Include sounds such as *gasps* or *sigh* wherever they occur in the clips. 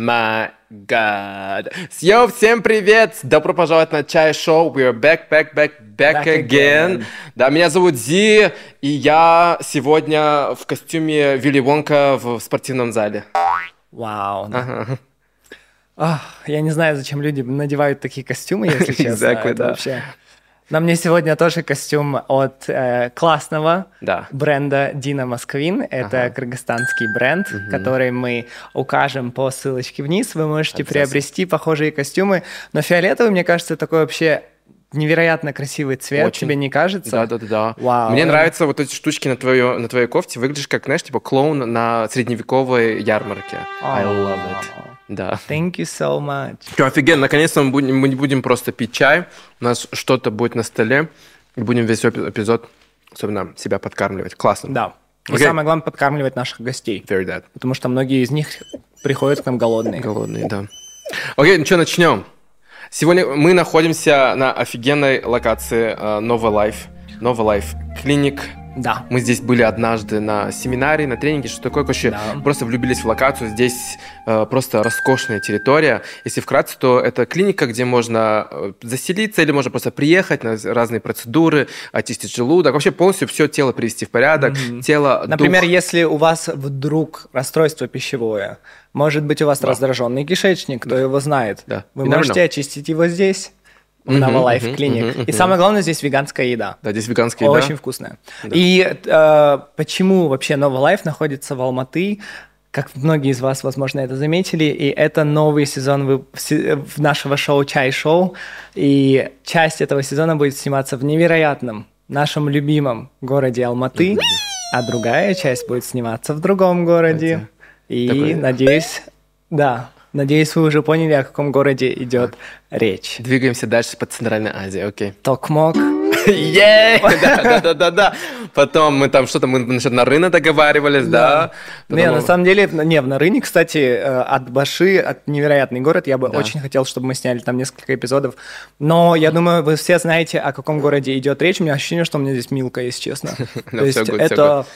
my god. Йоу, всем привет! Добро пожаловать на Чай Шоу. We are back, back, back, back, Back again. again. Да, меня зовут Зи, и я сегодня в костюме Вилли Вонка в спортивном зале. Вау. *laughs* да. Ах, я не знаю, зачем люди надевают такие костюмы, если *laughs* честно. Exactly, да. вообще... На мне сегодня тоже костюм от э, классного Да. бренда Дина Москвин. Это Ага. кыргызстанский бренд, который мы укажем по ссылочке вниз. Вы можете приобрести похожие костюмы. Но фиолетовый, мне кажется, такой вообще невероятно красивый цвет. Очень. Тебе не кажется? Да, да, да, да. Вау. Мне нравятся вот эти штучки на, твоё, на твоей кофте. Выглядишь как, знаешь, типа клоун на средневековой ярмарке. I love it. Да. Thank you so much. Чё, офигенно, наконец-то мы, будем, мы не будем просто пить чай, у нас что-то будет на столе, и будем весь эпи- эпизод, особенно себя подкармливать. Классно. Да. И самое главное, подкармливать наших гостей. Very that. Потому что многие из них приходят к нам голодные. Голодные, да. Окей, ну что, начнем. Сегодня мы находимся на офигенной локации э, Nova Life. Nova Life клиник. Да. Мы здесь были однажды на семинаре, на тренинге, что такое, короче, Да. просто влюбились в локацию. Здесь э, просто роскошная территория. Если вкратце, то это клиника, где можно э, заселиться или можно просто приехать на разные процедуры, очистить желудок, вообще полностью все тело привести в порядок, тело, Например, дух. если у вас вдруг расстройство пищевое, может быть, у вас раздраженный кишечник, кто его знает. Да. Вы never можете know. очистить его здесь, в Мгм, Nova Life мгм, Clinic. мгм, И самое главное, здесь веганская еда. Да, здесь веганская еда. Очень вкусная. И э, почему вообще Life находится в Алматы? Как многие из вас, возможно, это заметили, и это новый сезон нашего шоу «Чай Шоу», и часть этого сезона будет сниматься в невероятном, нашем любимом городе Алматы, а другая часть будет сниматься в другом городе. И, такой- надеюсь, да, надеюсь, вы уже поняли, о каком городе идет речь. Двигаемся дальше по Центральной Азии, окей. Токмок. *laughs* Ей! *laughs* Да, да, да, да, да. Потом мы там что-то, мы насчет Нарына договаривались, да? Не, на самом деле, не, в Нарыне, кстати, э, от Баши, от невероятный город, я бы очень хотел, чтобы мы сняли там несколько эпизодов. Но я думаю, вы все знаете, о каком городе идет речь. У меня ощущение, что у меня здесь Милка, если честно. *laughs* Ну, То есть это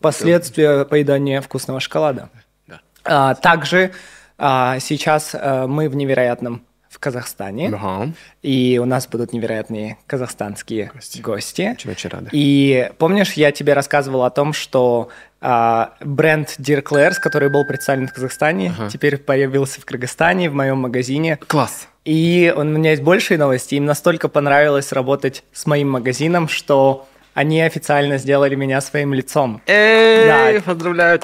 последствия поедания вкусного шоколада. Да. А, Также а, сейчас э, мы в невероятном в Казахстане, Ага. и у нас будут невероятные казахстанские Гости. гости. Очень, очень рады. И помнишь, я тебе рассказывал о том, что а, бренд Dear Claire's, который был представлен в Казахстане, теперь появился в Кыргызстане, в моем магазине. Класс. И он- у меня есть большие новости. Им настолько понравилось работать с моим магазином, что они официально сделали меня своим лицом. Эй, Да. поздравляю.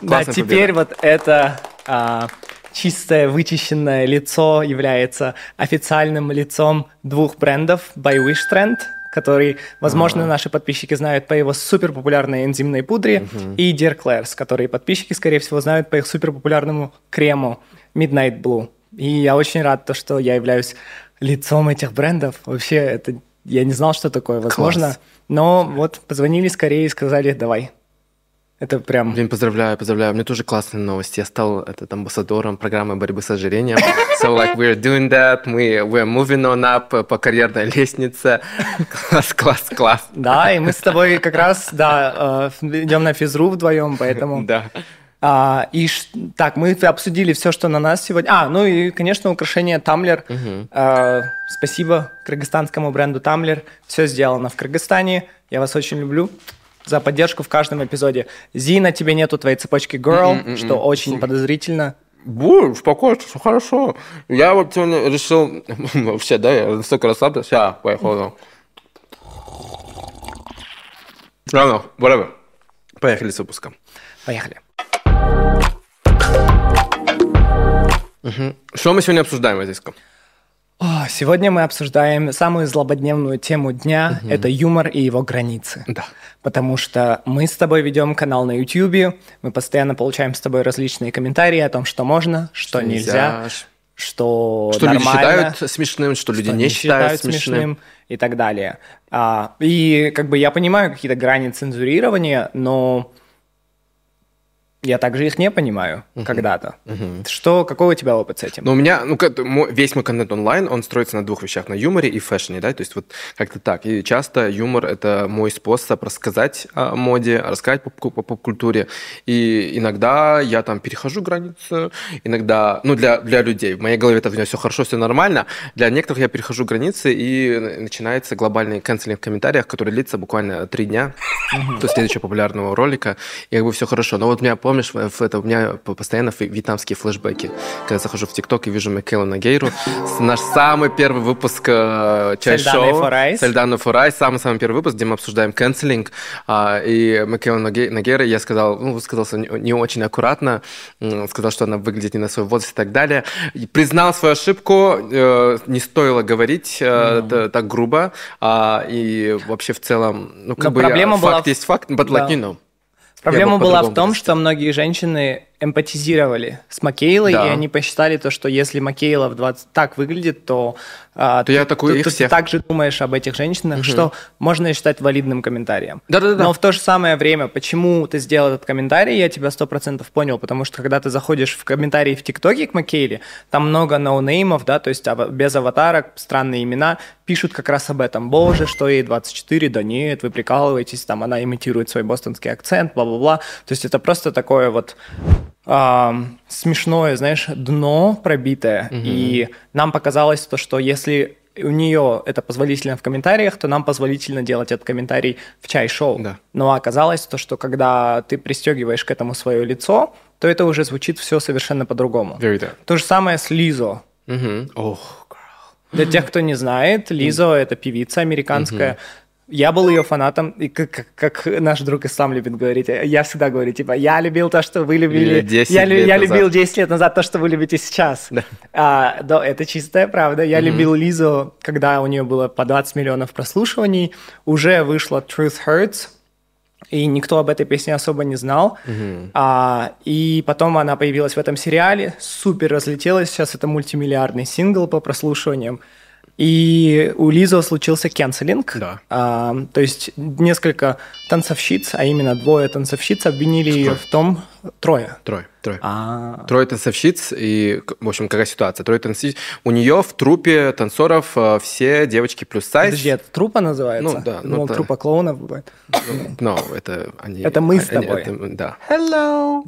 Да, теперь вот это а, чистое, вычищенное лицо является официальным лицом двух брендов By Wish Trend, который, возможно, наши подписчики знают по его суперпопулярной энзимной пудре, и Dear Claire's, которые подписчики, скорее всего, знают по их суперпопулярному крему Midnight Blue. И я очень рад, то, что я являюсь лицом этих брендов. Вообще, это я не знал, что такое возможно. Класс. Но вот позвонили скорее и сказали, давай. Это прям... Блин, поздравляю, поздравляю. У меня тоже классные новости. Я стал этот, амбассадором программы борьбы с ожирением. *laughs* So, like, we're doing that. Мы we're moving on up по карьерной лестнице. *laughs* Класс, класс, класс. Да, и мы с тобой как раз, да, э, идем на физру вдвоем, поэтому... Да. А, и так, мы обсудили все, что на нас сегодня. А, ну и, конечно, украшение Тамлер. А, спасибо кыргызстанскому бренду Тамлер. Все сделано в Кыргызстане. Я вас очень люблю за поддержку в каждом эпизоде. Зина, тебе нету твоей цепочки Girl, что очень подозрительно. Бу, успокойся, все хорошо. Я вот сегодня решил... *laughs* Вообще, да, я настолько расслабился. Сейчас, поехал. Ладно, whatever. Поехали с выпуском. Поехали. Что мы сегодня обсуждаем, Азиска? О, сегодня мы обсуждаем самую злободневную тему дня. Это юмор и его границы. Да. Потому что мы с тобой ведем канал на YouTube, мы постоянно получаем с тобой различные комментарии о том, что можно, что, нельзя, что, Что люди нормально, считают смешным, что люди что не считают смешным. и так далее. А, и как бы я понимаю какие-то грани цензурирования, но Я также их не понимаю uh-huh. когда-то. Uh-huh. Что, какой у тебя опыт с этим? Ну, у меня, ну, мой, весь мой контент онлайн, он строится на двух вещах, на юморе и фэшне, да, то есть вот как-то так. И часто юмор – это мой способ рассказать о моде, рассказать по, по поп-культуре. И иногда я там перехожу границу, иногда, ну, для, для людей, в моей голове это все хорошо, все нормально. Для некоторых я перехожу границы, и начинается глобальный канцелинг в комментариях, который длится буквально три дня uh-huh. до следующего популярного ролика, и как бы все хорошо. Но вот у меня, помнишь, в это, у меня постоянно вьетнамские флешбеки. Когда захожу в ТикТок и вижу Микела Нагейру, наш самый первый выпуск э, чай-шоу. С Эльданой Фурай. Самый-самый первый выпуск, где мы обсуждаем канцелинг. Э, и Микела Нагейра, я сказал, ну, высказался не очень аккуратно, сказал, что она выглядит не на свой возраст и так далее. И признал свою ошибку, э, не стоило говорить э, mm. так грубо. Э, и вообще в целом, ну, как Но бы, проблема факт была... есть факт, but like, да. you know. Проблема была в том, что многие женщины эмпатизировали с Макейлой, да. и они посчитали то, что если Макейла в 20 так выглядит, то, а, то, ты, я такой, то, то ты также думаешь об этих женщинах, угу. что можно считать валидным комментарием. Да-да-да. Но в то же самое время, почему ты сделал этот комментарий, я тебя сто процентов понял, потому что когда ты заходишь в комментарии в ТикТоке к Макейле, там много ноунеймов, да, то есть без аватарок, странные имена, пишут как раз об этом. Боже, что ей 24, да нет, вы прикалываетесь, там она имитирует свой бостонский акцент, бла-бла-бла. То есть это просто такое вот а, смешное, знаешь, дно пробитое. Угу. И нам показалось то, что если у нее это позволительно в комментариях, то нам позволительно делать этот комментарий в чай-шоу. Да. Но оказалось то, что когда ты пристегиваешь к этому свое лицо, то это уже звучит все совершенно по-другому. То же самое с Лизо. Угу. Oh, Для тех, кто не знает, Лизо – это певица американская, угу. Я был ее фанатом, и как, как, как наш друг Ислам любит говорить, я всегда говорю, типа, я любил то, что вы любили, 10 я, лет я любил 10 лет назад то, что вы любите сейчас. Да. А, да, это чистая правда. Я mm-hmm. любил Лизу, когда у нее было по 20 миллионов прослушиваний, уже вышла Truth Hurts, и никто об этой песне особо не знал. Mm-hmm. А, и потом она появилась в этом сериале, супер разлетелась, сейчас это мультимиллиардный сингл по прослушиваниям. И у Лизо случился кэнселинг. Да. А, то есть несколько танцовщиц, а именно двое танцовщиц обвинили Трое. ее в том... Трое. Трое. Трое. А... Трое танцовщиц, и, в общем, какая ситуация? Трое танцовщиц. У нее в трупе танцоров э, все девочки плюс сайз. Подожди, это трупа называется? Ну, да. Ну, это... трупа клоунов бывает. Ну, это они... Это мы с тобой. Это, да. Hello!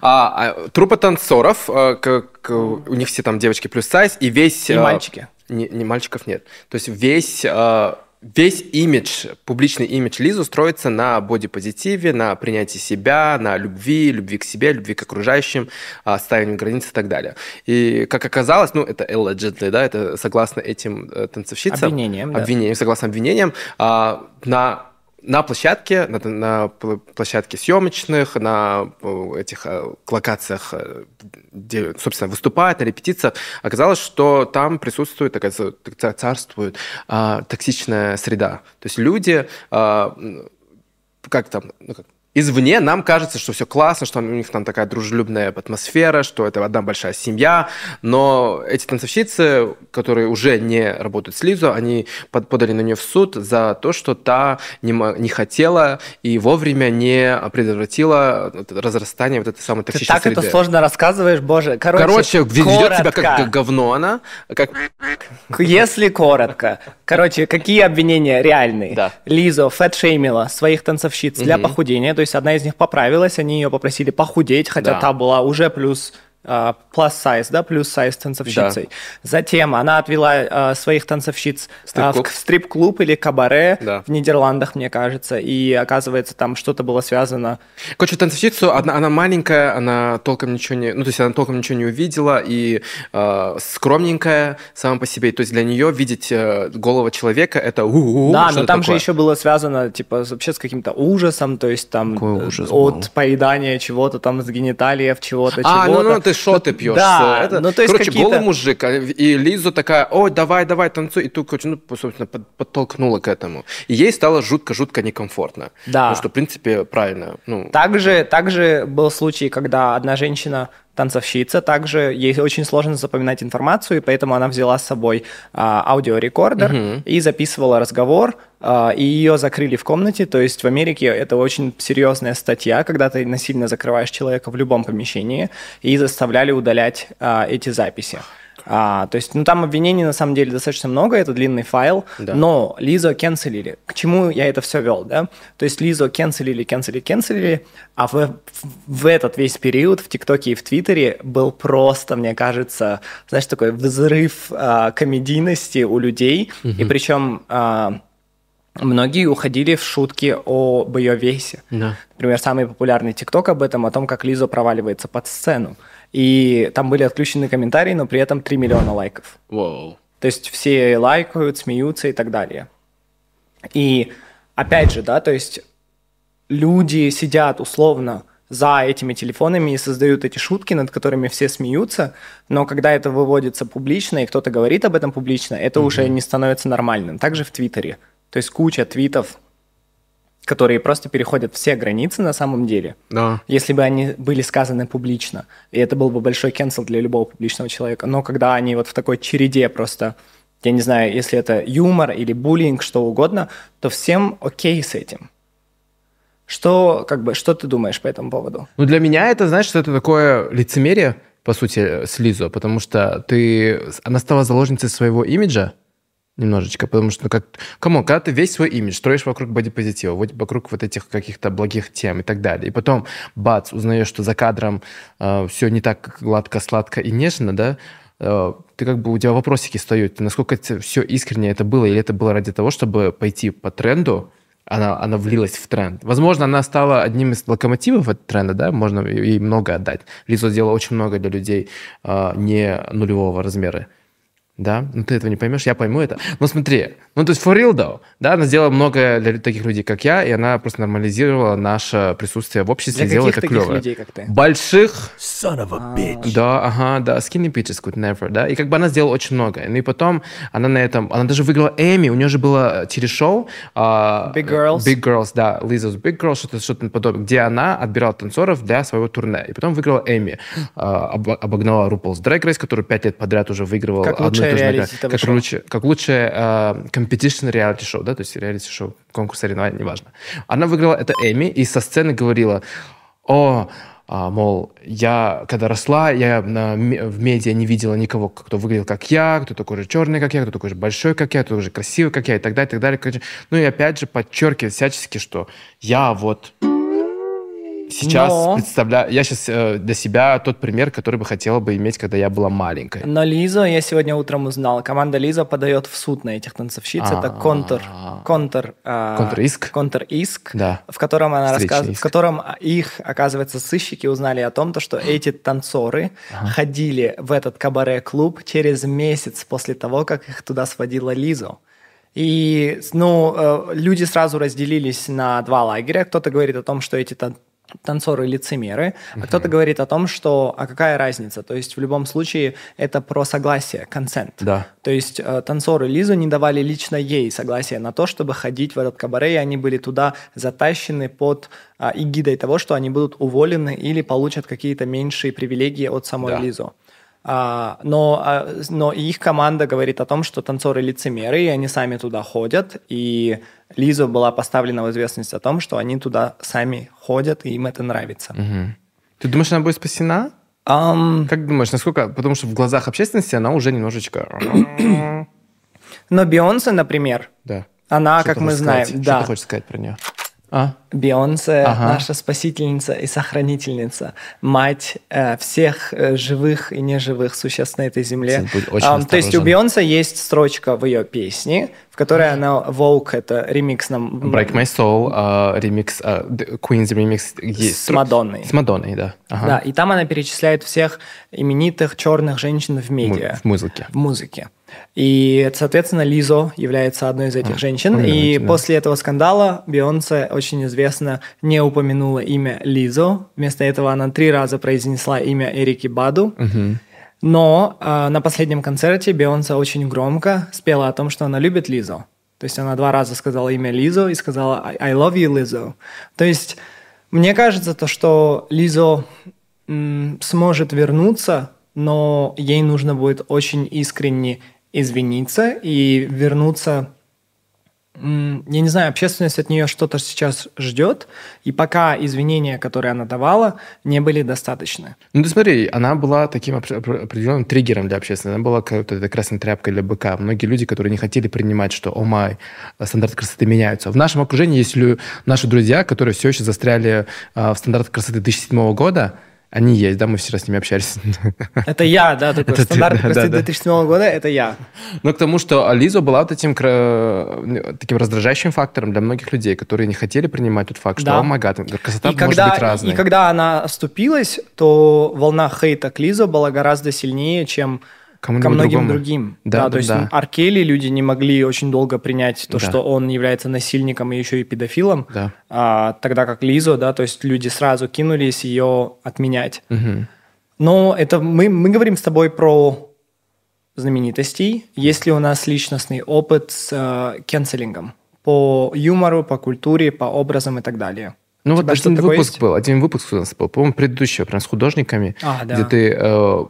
А, а, трупа танцоров, э, как, у них все там девочки плюс сайз, и весь... И мальчики не, не мальчиков нет. То есть весь э, весь имидж, публичный имидж Лизу строится на бодипозитиве, на принятии себя, на любви, любви к себе, любви к окружающим, а, ставим границы и так далее. И как оказалось, ну, это allegedly, да, это согласно этим э, танцовщицам. Обвинениям, Обвинениям, да. согласно обвинениям, на на площадке, на, на площадке съемочных, на э, этих э, локациях, э, где, собственно, выступает, на репетициях, оказалось, что там присутствует, такая, царствует а, токсичная среда. То есть люди, а, как там, ну, как, извне нам кажется, что все классно, что у них там такая дружелюбная атмосфера, что это одна большая семья, но эти танцовщицы, которые уже не работают с Лизу, они подали на нее в суд за то, что та не, не хотела и вовремя не предотвратила разрастание вот этой самой токсичной Ты так среды. это сложно рассказываешь, боже. Короче, Короче ведет себя как говно она. Как... Если коротко. Короче, какие обвинения реальные? Да. Лизу фэтшеймила своих танцовщиц угу. для похудения, то есть одна из них поправилась, они ее попросили похудеть, хотя да. та была уже плюс plus size, да, плюс size танцовщицей. Да. Затем она отвела uh, своих танцовщиц uh, в стрип-клуб или кабаре да. в Нидерландах, мне кажется, и оказывается там что-то было связано. Короче, танцовщицу, она, она маленькая, она толком ничего не, ну то есть она толком ничего не увидела и э, скромненькая сама по себе, то есть для нее видеть э, голову человека это у-у-у, Да, но там такое. же еще было связано типа вообще с каким-то ужасом, то есть там ужас от был? поедания чего-то там с гениталиев чего-то, а, чего-то. Ну, ну, ты что ты пьешь? Да, это, ну, то есть короче, голый мужик, а, и Лизу такая, ой, давай, давай, танцуй, и тут, короче, ну, собственно, подтолкнула к этому. И ей стало жутко-жутко некомфортно. Да. Ну, что, в принципе, правильно. Ну, также, также был случай, когда одна женщина танцовщица, также ей очень сложно запоминать информацию, и поэтому она взяла с собой а, аудиорекордер угу. и записывала разговор, а, и ее закрыли в комнате, то есть в Америке это очень серьезная статья, когда ты насильно закрываешь человека в любом помещении, и заставляли удалять а, эти записи. А, то есть, ну там обвинений на самом деле достаточно много, это длинный файл, да. но Лизу канцелили. К чему я это все вел, да? То есть Лизу канцелили, канцелили, канцелили, а в, в этот весь период в ТикТоке и в Твиттере был просто, мне кажется, знаешь, такой взрыв а, комедийности у людей, угу. и причем... А, Многие уходили в шутки об ее весе. Да. Например, самый популярный ТикТок об этом, о том, как Лиза проваливается под сцену. И там были отключены комментарии, но при этом 3 миллиона лайков. Wow. То есть все лайкают, смеются и так далее. И опять же, да, то есть люди сидят условно за этими телефонами и создают эти шутки, над которыми все смеются, но когда это выводится публично и кто-то говорит об этом публично, это mm-hmm. уже не становится нормальным. Также в Твиттере. То есть куча твитов которые просто переходят все границы на самом деле. Да. Если бы они были сказаны публично, и это был бы большой кенсел для любого публичного человека. Но когда они вот в такой череде просто, я не знаю, если это юмор или буллинг, что угодно, то всем окей с этим. Что, как бы, что ты думаешь по этому поводу? Ну, для меня это, знаешь, что это такое лицемерие, по сути, с Лизо, потому что ты... Она стала заложницей своего имиджа, немножечко, потому что, ну, как, кому, когда ты весь свой имидж строишь вокруг бодипозитива, вокруг вот этих каких-то благих тем и так далее, и потом, бац, узнаешь, что за кадром э, все не так гладко, сладко и нежно, да, э, ты как бы, у тебя вопросики встают, насколько это все искренне это было, или это было ради того, чтобы пойти по тренду, она, она влилась в тренд. Возможно, она стала одним из локомотивов этого тренда, да, можно ей много отдать. Лиза сделала очень много для людей э, не нулевого размера да, ну ты этого не поймешь, я пойму это. Но смотри, ну то есть for real though, да, она сделала много для таких людей, как я, и она просто нормализировала наше присутствие в обществе, для сделала это клево. людей, как ты? Больших. Son of a bitch. Да, ага, да, skinny bitches could never, да, и как бы она сделала очень много. Ну и потом она на этом, она даже выиграла Эми, у нее же было телешоу. Uh, Big Girls. Big Girls, да, Liza's Big Girls, что-то что подобное, где она отбирала танцоров для своего турне, и потом выиграла Эми, uh, обогнала RuPaul's Drag Race, который пять лет подряд уже выигрывал как одну и ту же как лучше, как лучшее uh, competition reality шоу, да, то есть реалити шоу, конкурс соревнований, неважно. Она выиграла это Эми и со сцены говорила, о, а, мол, я когда росла, я на, в медиа не видела никого, кто выглядел как я, кто такой же черный, как я, кто такой же большой, как я, кто такой же красивый, как я, и так далее, и так далее. Ну и опять же подчеркивает всячески, что я вот сейчас Но... представляю, я сейчас э, для себя тот пример, который бы хотела бы иметь, когда я была маленькой. Но Лиза, я сегодня утром узнал, команда Лиза подает в суд на этих танцовщиц. Это контр, контр, а, контр-иск, контр-иск, да. в котором она рассказывает, в котором их, оказывается, сыщики узнали о том, что *gasps* эти танцоры ходили в этот кабаре-клуб через месяц после того, как их туда сводила Лиза. И, ну, э, люди сразу разделились на два лагеря. Кто-то говорит о том, что эти танцоры-лицемеры, uh-huh. а кто-то говорит о том, что а какая разница, то есть в любом случае это про согласие, консент. Да. То есть э, танцоры Лизу не давали лично ей согласия на то, чтобы ходить в этот кабаре, и они были туда затащены под э, эгидой того, что они будут уволены или получат какие-то меньшие привилегии от самой да. Лизу. А, но, а, но их команда говорит о том, что танцоры лицемеры, и они сами туда ходят, и Лиза была поставлена в известность о том, что они туда сами ходят, и им это нравится. Угу. Ты думаешь, она будет спасена? Um... Как думаешь, насколько? Потому что в глазах общественности она уже немножечко... Но Бейонсе, например, да. она, что как мы знаем... Сказать? Да. Что ты хочешь сказать про нее? А? Бейонсе, ага. наша спасительница и сохранительница, мать э, всех э, живых и неживых существ на этой земле. Um, то есть у Бейонсе есть строчка в ее песне, в которой она Vogue, это ремикс нам... Break My Soul, uh, ремикс, uh, Queen's ремикс есть. С Мадонной. С Мадонной, да. Ага. Да, и там она перечисляет всех именитых черных женщин в медиа. В музыке. В музыке. И, соответственно, Лизо является одной из этих а, женщин. И да. после этого скандала Бейонсе очень известно не упомянула имя Лизо. Вместо этого она три раза произнесла имя Эрики Баду. Угу. Но э, на последнем концерте Бейонсе очень громко спела о том, что она любит Лизо. То есть она два раза сказала имя Лизо и сказала «I love you, Лизо». То есть мне кажется, то, что Лизо м, сможет вернуться, но ей нужно будет очень искренне извиниться и вернуться я не знаю, общественность от нее что-то сейчас ждет, и пока извинения, которые она давала, не были достаточны. Ну, ты смотри, она была таким опре- опре- определенным триггером для общественности. Она была как этой красной тряпкой для быка. Многие люди, которые не хотели принимать, что, о май, стандарты красоты меняются. В нашем окружении есть наши друзья, которые все еще застряли а, в стандартах красоты 2007 года, они есть, да, мы вчера с ними общались. Это я, да, *laughs* такой Это ты, стандарт да, красоты да, да. 2007 года, это я. Но к тому, что Лиза была вот этим кра- таким раздражающим фактором для многих людей, которые не хотели принимать тот факт, что, Да. о май гад, красота И может когда, быть разной. и когда она оступилась, то волна хейта к Лизо была гораздо сильнее, чем Кому-нибудь ко многим другому. другим. Да, да, то есть да. Аркели люди не могли очень долго принять то, Да. что он является насильником и еще и педофилом, Да. а, тогда как Лизо, да, то есть люди сразу кинулись ее отменять. Мгм. Но это мы, мы говорим с тобой про знаменитостей. Есть ли у нас личностный опыт с э, кенселингом? По юмору, по культуре, по образам и так далее. Ну вот один выпуск есть? был, один выпуск у нас был, по-моему, предыдущий, прям с художниками, А, да. где ты... э,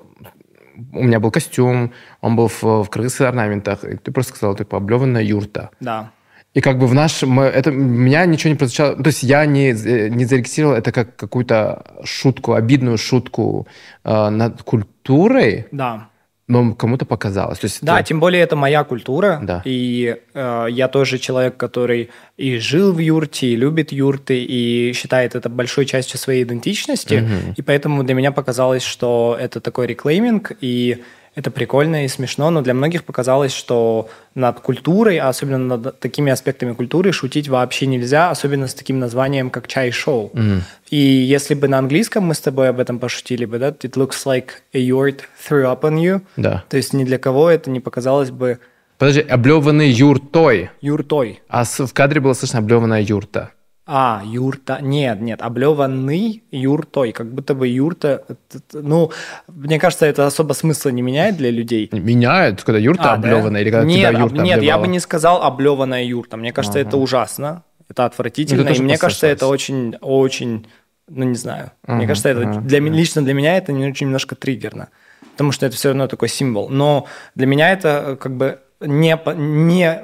у меня был костюм, он был в, в крысы орнаментах, и ты просто сказал, типа, облеванная юрта. Да. И как бы в нашем... Это меня ничего не прозвучало... То есть я не, э, не зарегистрировал это как какую-то шутку, обидную шутку э, над культурой, Да. Но кому-то показалось. То есть Да, это- тем более это моя культура, Да. и э, я тоже человек, который и жил в юрте, и любит юрты, и считает это большой частью своей идентичности, Мгм. и поэтому для меня показалось, что это такой реклейминг, и это прикольно и смешно, но для многих показалось, что над культурой, а особенно над такими аспектами культуры, шутить вообще нельзя, особенно с таким названием, как чай-шоу. Мгм. И если бы на английском мы с тобой об этом пошутили бы, да, it looks like a yurt threw up on you, Да. то есть ни для кого это не показалось бы Подожди, облеванный юртой. юртой. А в кадре было слышно облеванная юрта. А, юрта. Нет, нет, облеванный юртой. Как будто бы юрта... это- Ну, мне кажется, это особо смысла не меняет для людей. Меняют, когда юрта А, да? облеванная, или когда нет, тебя об- юрта Нет, я бы не сказал облеванная юрта. Мне кажется, это ужасно. Это отвратительно. Это и мне кажется, это очень, очень, ну не знаю. Мне Ага, кажется, это ага, для, ме- лично для меня это очень немножко триггерно. Потому что это все равно такой символ. Но для меня это э, как бы не, не,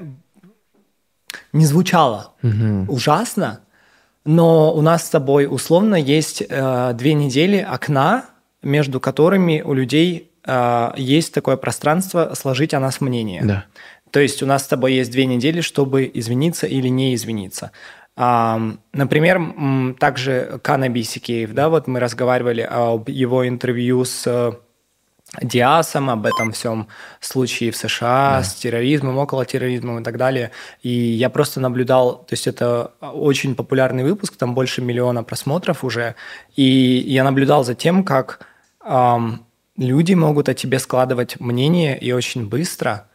не звучало Мгм. ужасно, но у нас с тобой условно есть э, две недели окна, между которыми у людей э, есть такое пространство сложить о нас мнение. Да. То есть у нас с тобой есть две недели, чтобы извиниться или не извиниться. Например, также Кана Бисикеев, да, вот мы разговаривали об его интервью с э, Диасом, об этом всем случае в США с терроризмом, около терроризмом и так далее. И я просто наблюдал, то есть это очень популярный выпуск, там больше миллиона просмотров уже, и я наблюдал за тем, как ам, люди могут о тебе складывать мнение и очень быстро.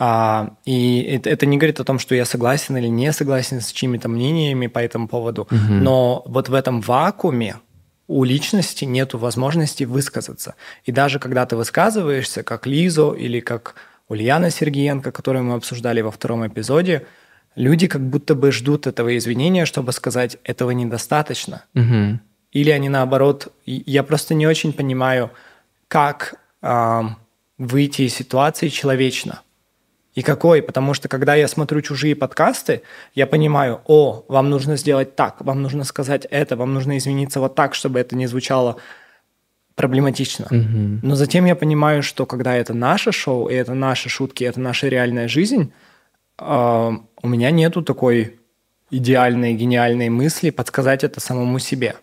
А, и это, это не говорит о том, что я согласен или не согласен с чьими-то мнениями по этому поводу, но вот в этом вакууме у личности нет возможности высказаться. И даже когда ты высказываешься, как Лизо или как Ульяна Сергеенко, которую мы обсуждали во втором эпизоде, люди как будто бы ждут этого извинения, чтобы сказать, этого недостаточно. Мгм. Или они наоборот, я просто не очень понимаю, как ам, выйти из ситуации человечно. И какой? Потому что когда я смотрю чужие подкасты, я понимаю, о, вам нужно сделать так, вам нужно сказать это, вам нужно извиниться вот так, чтобы это не звучало проблематично. Мгм. Но затем я понимаю, что когда это наше шоу, и это наши шутки, это наша реальная жизнь, а, у меня нету такой идеальной, гениальной мысли подсказать это самому себе.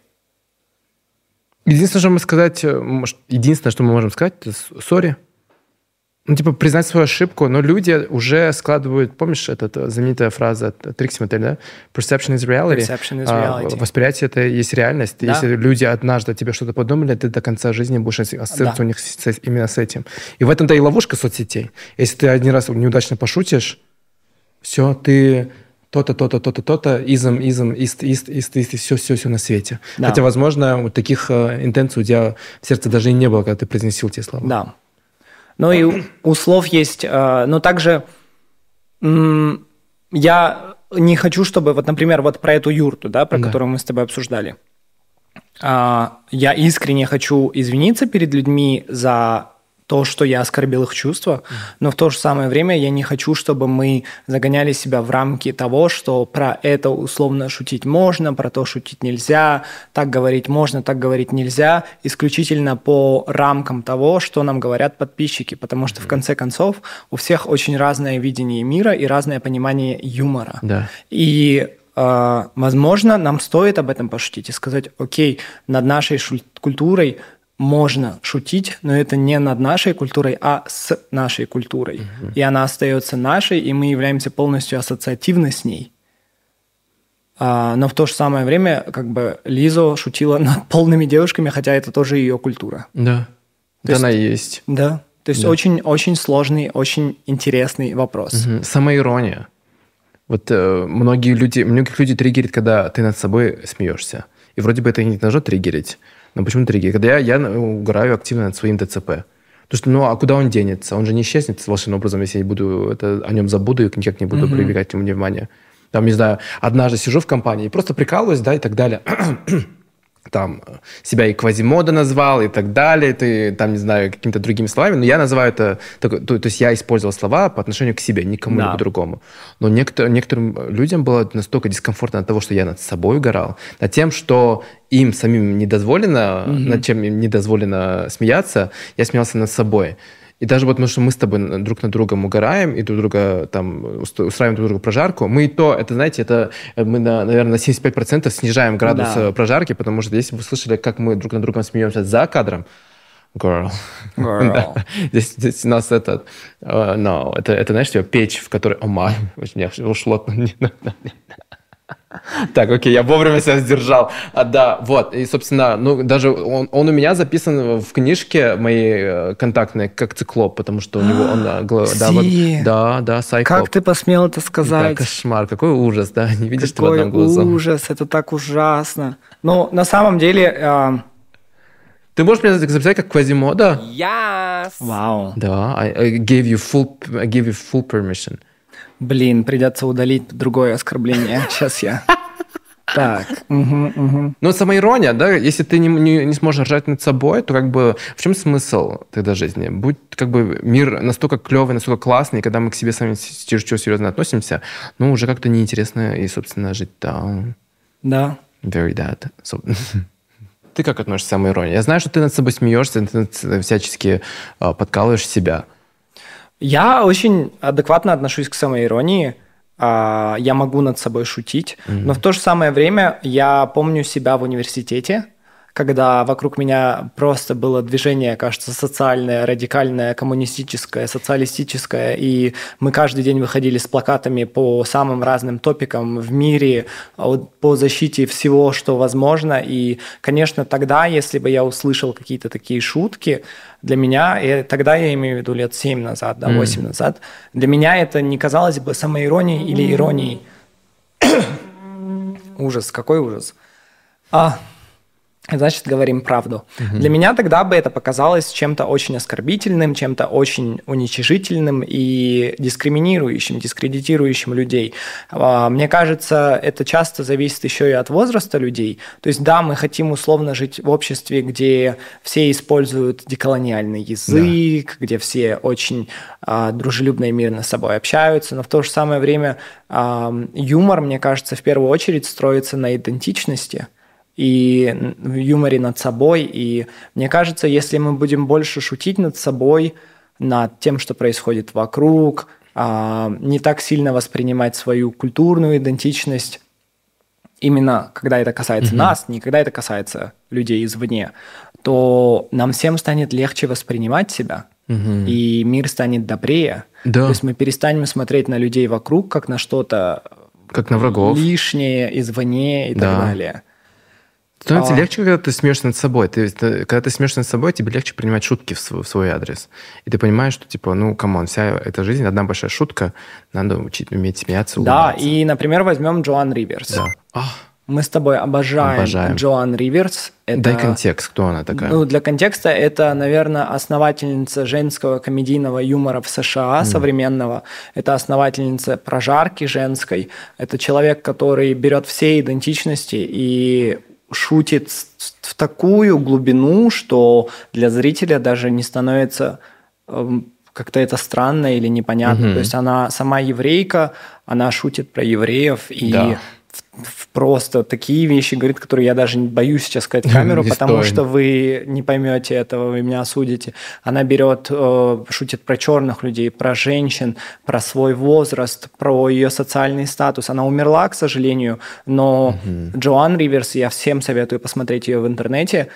Единственное, что мы сказать, э, единственное, что мы можем сказать, это сори. Ну, типа, признать свою ошибку, но люди уже складывают, помнишь, эта э, знаменитая фраза Трикси Мотель, да? Perception is reality. Perception is А, reality. восприятие это есть реальность. Да. Если люди однажды тебе что-то подумали, ты до конца жизни будешь ассоциироваться Да. у них с- именно с этим. И в этом-то и ловушка соцсетей. Если ты один раз неудачно пошутишь, все, ты то-то, то-то, то-то, то-то, изм, изм, ист, ист, ист, ист, и все, все, все на свете. Да. Хотя, возможно, вот таких э, интенций у тебя в сердце даже и не было, когда ты произносил те слова. Да. Ну и у- слов есть, э, но также я не хочу, чтобы, вот, например, вот про эту юрту, да, про Да. которую мы с тобой обсуждали. А, я искренне хочу извиниться перед людьми за то, что я оскорбил их чувства, но в то же самое время я не хочу, чтобы мы загоняли себя в рамки того, что про это условно шутить можно, про то шутить нельзя, так говорить можно, так говорить нельзя, исключительно по рамкам того, что нам говорят подписчики, потому что в конце концов у всех очень разное видение мира и разное понимание юмора. Да. И э, возможно, нам стоит об этом пошутить и сказать, окей, над нашей культурой можно шутить, но это не над нашей культурой, а с нашей культурой. Угу. И она остается нашей, и мы являемся полностью ассоциативны с ней. А, но в то же самое время, как бы Лизо шутила *laughs* над полными девушками, хотя это тоже ее культура. Да. То есть, она есть. Да. То есть да. очень, очень сложный, очень интересный вопрос. Угу. Самоирония. Вот э, многие люди, многих людей триггерит, когда ты над собой смеешься. И вроде бы это не должно триггерить. Но почему триггер? Когда я, я угораю активно над своим ДЦП. Потому что, ну, а куда он денется? Он же не исчезнет волшебным образом, если я буду это, о нем забуду и никак не буду mm-hmm. привлекать к нему внимание. Там, не знаю, однажды сижу в компании и просто прикалываюсь, да, и так далее. *clears throat* там себя и квазимода назвал и так далее, ты там, не знаю, какими-то другими словами, но я называю это, то, то, то есть я использовал слова по отношению к себе, никому да. другому. Но некотор, некоторым людям было настолько дискомфортно от того, что я над собой угорал, над тем, что им самим не дозволено, mm-hmm. над чем им не дозволено смеяться, я смеялся над собой. И даже вот потому, что мы с тобой друг на другом угораем и друг друга там устраиваем друг другу прожарку, мы и то, это, знаете, это э, мы, на, наверное, на 75% снижаем градус да. Э, прожарки, потому что если вы слышали, как мы друг на другом смеемся за кадром, Girl. Girl. *laughs* да. здесь, здесь у нас этот... Uh, no, это, это, знаешь, типа печь, в которой... О, май, ушло. Так, окей, я вовремя себя сдержал. А, да, вот, и, собственно, ну, даже он, он у меня записан в книжке моей э, контактной как циклоп, потому что у него он... Да, вот, да, да, сайклоп. Как ты посмел это сказать? Да, кошмар, какой ужас, да, не видишь какой ты в одном глазу. ужас, это так ужасно. Ну, на самом деле... Э... Ты можешь меня записать как Квазимода? Yes. Вау. Да, I, I gave you full, I gave you full permission. Блин, придется удалить другое оскорбление. *laughs* Сейчас я. *laughs* Так. Угу, угу. Ну, самоирония, да, если ты не, не, не сможешь ржать над собой, то как бы в чем смысл тогда жизни? Будь как бы мир настолько клевый, настолько классный, когда мы к себе сами чересчур серьезно относимся, ну, уже как-то неинтересно и, собственно, жить там. Да. Very that. *laughs* So, ты как относишься к самоиронии? Я знаю, что ты над собой смеешься, ты всячески uh, подкалываешь себя. Я очень адекватно отношусь к самоиронии. А, я могу над собой шутить, mm-hmm. но в то же самое время я помню себя в университете, когда вокруг меня просто было движение, кажется, социальное, радикальное, коммунистическое, социалистическое, и мы каждый день выходили с плакатами по самым разным топикам в мире, по защите всего, что возможно. И, конечно, тогда, если бы я услышал какие-то такие шутки, для меня, и тогда я имею в виду лет 7 назад, да, 8 mm. назад, для меня это не казалось бы самоиронией или иронией. *coughs* ужас, какой ужас. А, значит, говорим правду. Угу. Для меня тогда бы это показалось чем-то очень оскорбительным, чем-то очень уничижительным и дискриминирующим, дискредитирующим людей. А, мне кажется, это часто зависит еще и от возраста людей. То есть, да, мы хотим условно жить в обществе, где все используют деколониальный язык, да. где все очень а, дружелюбно и мирно с собой общаются, но в то же самое время а, юмор, мне кажется, в первую очередь строится на идентичности – и в юморе над собой. И мне кажется, если мы будем больше шутить над собой, над тем, что происходит вокруг, а, не так сильно воспринимать свою культурную идентичность, именно когда это касается угу. нас, не когда это касается людей извне, то нам всем станет легче воспринимать себя, угу. и мир станет добрее. Да. То есть мы перестанем смотреть на людей вокруг как на что-то как на врагов. лишнее, извне и да. так далее. Становится а... легче, когда ты смеешься над собой. Ты, ты, когда ты смеешься над собой, тебе легче принимать шутки в свой, в свой адрес. И ты понимаешь, что, типа, ну, come on, вся эта жизнь одна большая шутка, надо учить уметь смеяться, улыбаться. Да, и, например, возьмем Джоан Риверс. Да. Мы с тобой обожаем, обожаем. Джоан Риверс. Это, Дай контекст, кто она такая? Ну, для контекста это, наверное, основательница женского комедийного юмора в США mm. современного. Это основательница прожарки женской. Это человек, который берет все идентичности и шутит в такую глубину, что для зрителя даже не становится эм, как-то это странно или непонятно. Угу. То есть она сама еврейка, она шутит про евреев и да. Просто такие вещи говорит, которые я даже боюсь сейчас сказать *laughs* камеру, потому что вы не поймете этого, вы меня осудите. Она берет, э, шутит про черных людей, про женщин, про свой возраст, про ее социальный статус. Она умерла, к сожалению, но угу. Джоан Риверс, я всем советую посмотреть ее в интернете.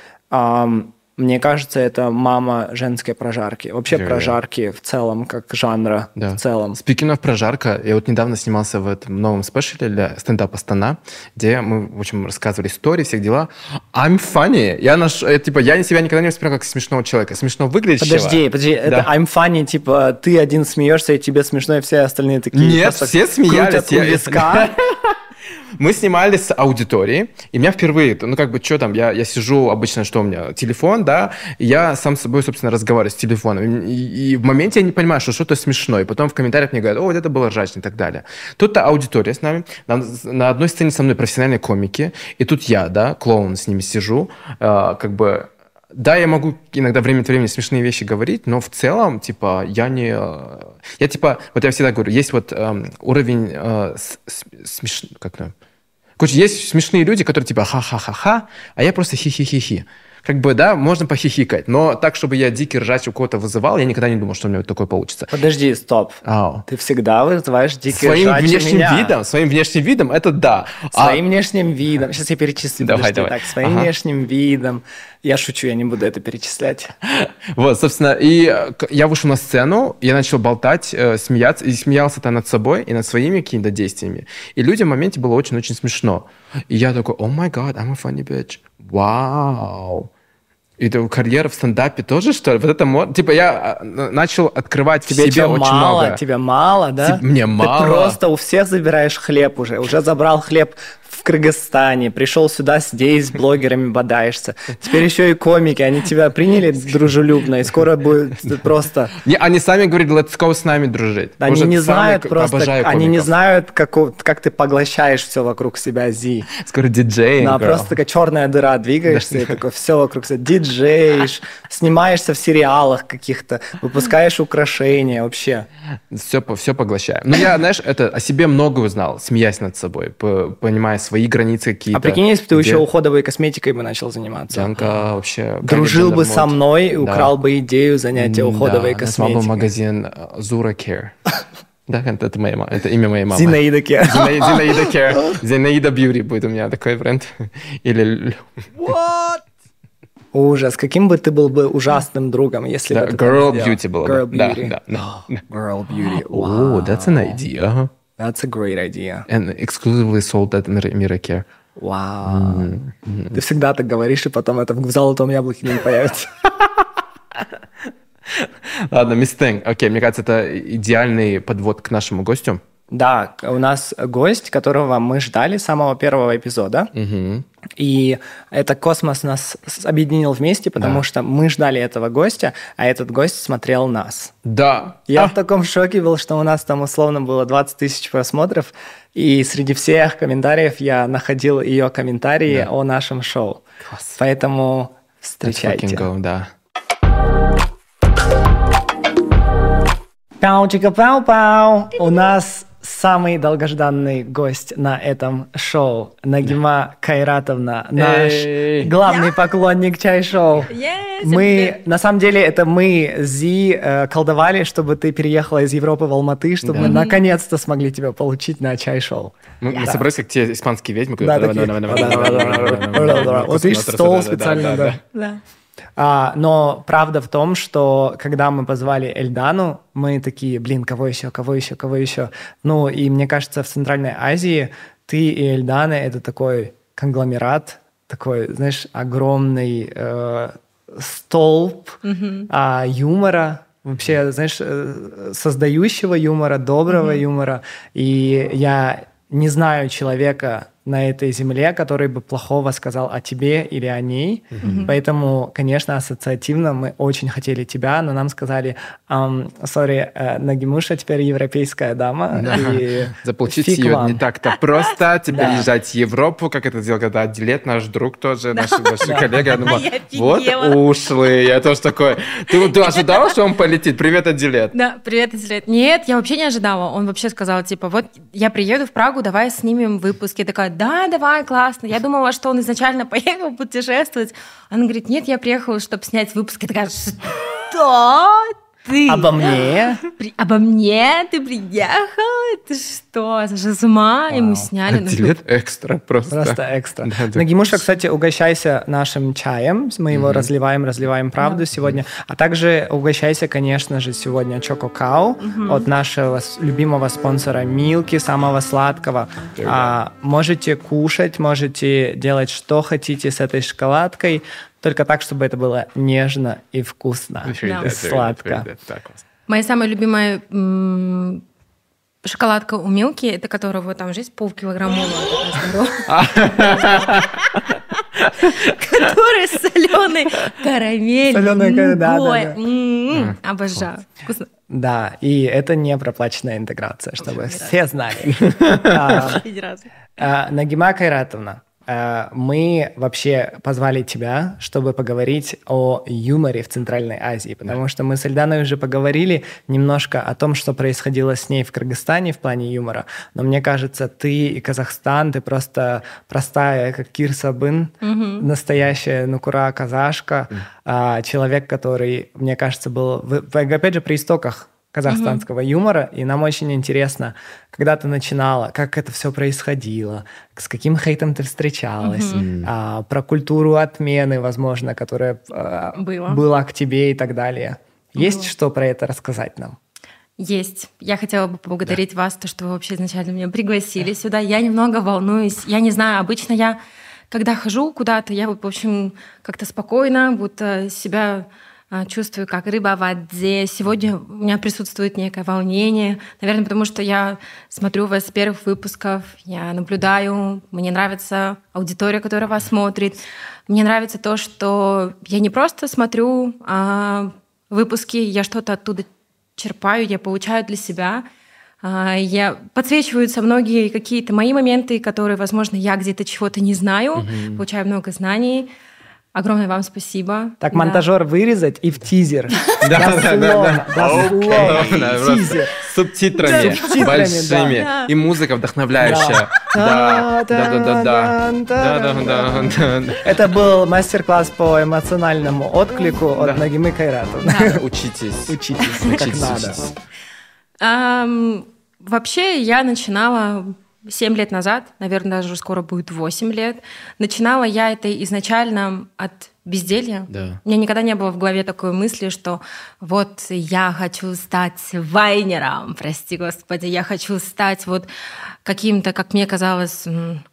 Мне кажется, это мама женской прожарки. Вообще yeah, прожарки в целом, как жанра да. в целом. Speaking of прожарка, я вот недавно снимался в этом новом спешле для стендапа Стана, где мы, в общем, рассказывали истории, всех дела. I'm funny. Я, наш, я, типа, я себя никогда не воспринимал как смешного человека. Смешно выглядит. Подожди, подожди. Да. Это I'm funny, типа, ты один смеешься, и тебе смешно, и все остальные такие. Нет, все смеялись. Я... виска. *laughs* Мы снимали с аудиторией, и меня впервые, ну как бы, что там, я, я сижу, обычно, что у меня, телефон, да, и я сам с собой, собственно, разговариваю с телефоном. И, и в моменте я не понимаю, что что-то смешное. И потом в комментариях мне говорят, о, вот это было ржачно и так далее. Тут-то аудитория с нами, на, на одной сцене со мной профессиональные комики, и тут я, да, клоун с ними сижу, э, как бы да, я могу иногда время от времени смешные вещи говорить, но в целом, типа, я не... Я, типа, вот я всегда говорю, есть вот эм, уровень э, смеш... Как то Короче, есть смешные люди, которые типа ха-ха-ха-ха, а я просто хи-хи-хи-хи как бы, да, можно похихикать, но так, чтобы я дикий ржач у кого-то вызывал, я никогда не думал, что у меня вот такое получится. Подожди, стоп. Ау. Ты всегда вызываешь дикий своим ржач внешним меня. видом, своим внешним видом, это да. Своим а... внешним видом. Сейчас я перечислю. Давай, давай. Так, своим ага. внешним видом. Я шучу, я не буду это перечислять. Вот, собственно, и э, я вышел на сцену, я начал болтать, э, смеяться, и смеялся-то над собой и над своими какими-то действиями. И людям в моменте было очень-очень смешно. И я такой, о май гад, I'm a funny bitch. Вау. И это карьера в стендапе тоже, что ли? Вот это, типа, я а, начал открывать тебе в себе очень мало, много. Тебе мало, да? Тебе, мне мало. Ты просто у всех забираешь хлеб уже. Уже забрал хлеб в Кыргызстане, пришел сюда, здесь с блогерами бодаешься. Теперь еще и комики, они тебя приняли дружелюбно, и скоро будет просто... Не, они сами говорят, let's go с нами дружить. Они Уже не знают просто, они не знают, как, как ты поглощаешь все вокруг себя, Зи. Скоро диджей. Да, просто такая черная дыра, двигаешься, и такое все вокруг себя, диджеешь, снимаешься в сериалах каких-то, выпускаешь украшения, вообще. Все, все поглощаю. Ну, я, знаешь, это о себе много узнал, смеясь над собой, понимая свои границы какие-то. А прикинь, если бы ты где... еще уходовой косметикой бы начал заниматься. Янка вообще... Дружил бы со мной и украл бы идею занятия уходовой да, косметикой. Да, магазин Zura Care. *laughs* Да, это, моя, это имя моей мамы. Зинаида Кер. Зинаида Кер. *laughs* Зинаида Бьюри будет у меня такой бренд. Или... What? Ужас. Каким бы ты был бы ужасным другом, если да, бы Girl Beauty было Girl Beauty. Да, да, да. *gasps* Girl Beauty. *gasps* Wow. Oh, that's an idea. That's a great idea. And exclusively sold at Miracare. Вау. Mm-hmm. Ты всегда так говоришь, и потом это в золотом яблоке не появится. *laughs* *laughs* Ладно, мисс Тэнг. Окей, мне кажется, это идеальный подвод к нашему гостю. Да, у нас гость, которого мы ждали с самого первого эпизода. Угу. И это космос нас объединил вместе, потому да. что мы ждали этого гостя, а этот гость смотрел нас. Да. Я а. в таком шоке был, что у нас там условно было 20 тысяч просмотров, и среди всех комментариев я находил ее комментарии да. о нашем шоу. Класс. Поэтому встречайте. Go, да. Пау-чика-пау-пау. У нас самый долгожданный гость на этом шоу. Нагима Кайратовна, наш Эй. главный поклонник чай-шоу. Yes, мы, на самом деле, это мы, Зи, э, колдовали, чтобы ты переехала из Европы в Алматы, чтобы да. мы наконец-то смогли тебя получить на чай-шоу. Мы, мы собрались как те испанские ведьмы. Да, такие. Вот видишь, стол специально, да. А, но правда в том, что когда мы позвали Эльдану, мы такие, блин, кого еще, кого еще, кого еще. Ну, и мне кажется, в Центральной Азии ты и Эльдана — это такой конгломерат, такой, знаешь, огромный э, столб mm-hmm. а, юмора, вообще, знаешь, э, создающего юмора, доброго mm-hmm. юмора. И я не знаю человека на этой земле, который бы плохого сказал о тебе или о ней. Mm-hmm. Поэтому, конечно, ассоциативно мы очень хотели тебя, но нам сказали, сори, um, Нагимуша теперь европейская дама. Да. И *laughs* Заполучить ее вам. не так-то просто. *laughs* Тебе да. езжать в Европу, как это сделал когда Дилет, наш друг тоже, наш большой коллега. Я думала, вот ушлый. Я тоже такой. Ты, ты ожидала, что он полетит? Привет, Адилет. Да, привет, Адилет. Нет, я вообще не ожидала. Он вообще сказал, типа, вот я приеду в Прагу, давай снимем выпуск. Я такая, да, давай, классно. Я думала, что он изначально *laughs* поехал путешествовать. Он говорит, нет, я приехала, чтобы снять выпуск. Я такая, что? Ты? Обо мне? При... Обо мне ты приехал? Это что? Это же с ума. И мы сняли. Ну, лет экстра просто. Просто экстра. Да, да. Нагимуша, кстати, угощайся нашим чаем. Мы его mm-hmm. разливаем, разливаем правду yeah. сегодня. А также угощайся, конечно же, сегодня чококау mm-hmm. от нашего любимого спонсора Милки, самого сладкого. А, можете кушать, можете делать что хотите с этой шоколадкой. Только так, чтобы это было нежно и вкусно, да. и сладко. Моя самая любимая шоколадка у Милки, это которая вот там же есть полкилограммовая. *laughs* Которая с соленой карамелью. Соленая да, Обожаю. Вкусно. Да, и это не проплаченная интеграция, чтобы все знали. *laughs* А, Нагима Кайратовна, мы вообще позвали тебя, чтобы поговорить о юморе в Центральной Азии, потому что мы с Эльданой уже поговорили немножко о том, что происходило с ней в Кыргызстане в плане юмора, но мне кажется, ты и Казахстан, ты просто простая, как Кир Сабын, угу. настоящая нукура казашка, угу. человек, который, мне кажется, был, опять же, при истоках казахстанского mm юмора, и нам очень интересно, когда ты начинала, как это все происходило, с каким хейтом ты встречалась, mm а, про культуру отмены, возможно, которая а, Было. была к тебе и так далее. Есть Было. что про это рассказать нам? Есть. Я хотела бы поблагодарить да. вас, то, что вы вообще изначально меня пригласили да. сюда. Я немного волнуюсь. Я не знаю, обычно я, когда хожу куда-то, я, в общем, как-то спокойно, будто себя чувствую, как рыба в воде. Сегодня у меня присутствует некое волнение, наверное, потому что я смотрю вас с первых выпусков, я наблюдаю, мне нравится аудитория, которая вас смотрит. Мне нравится то, что я не просто смотрю а, выпуски, я что-то оттуда черпаю, я получаю для себя. А, я подсвечиваются многие какие-то мои моменты, которые, возможно, я где-то чего-то не знаю, mm-hmm. получаю много знаний. Огромное вам спасибо. Так, да. монтажер вырезать и в тизер. *laughs* Да, да, да. Дословно. Тизер. С субтитрами большими. И музыка вдохновляющая. Да, да, да, да. Да, да, да. Это был мастер-класс по эмоциональному отклику от Нагимы Кайратовны. *laughs* Учитесь. Учитесь, как надо. Вообще, я начинала 7 лет назад, наверное, даже скоро будет 8 лет. Начинала я это изначально от безделья. Да. У меня никогда не было в голове такой мысли, что вот я хочу стать вайнером, прости господи, я хочу стать вот каким-то, как мне казалось,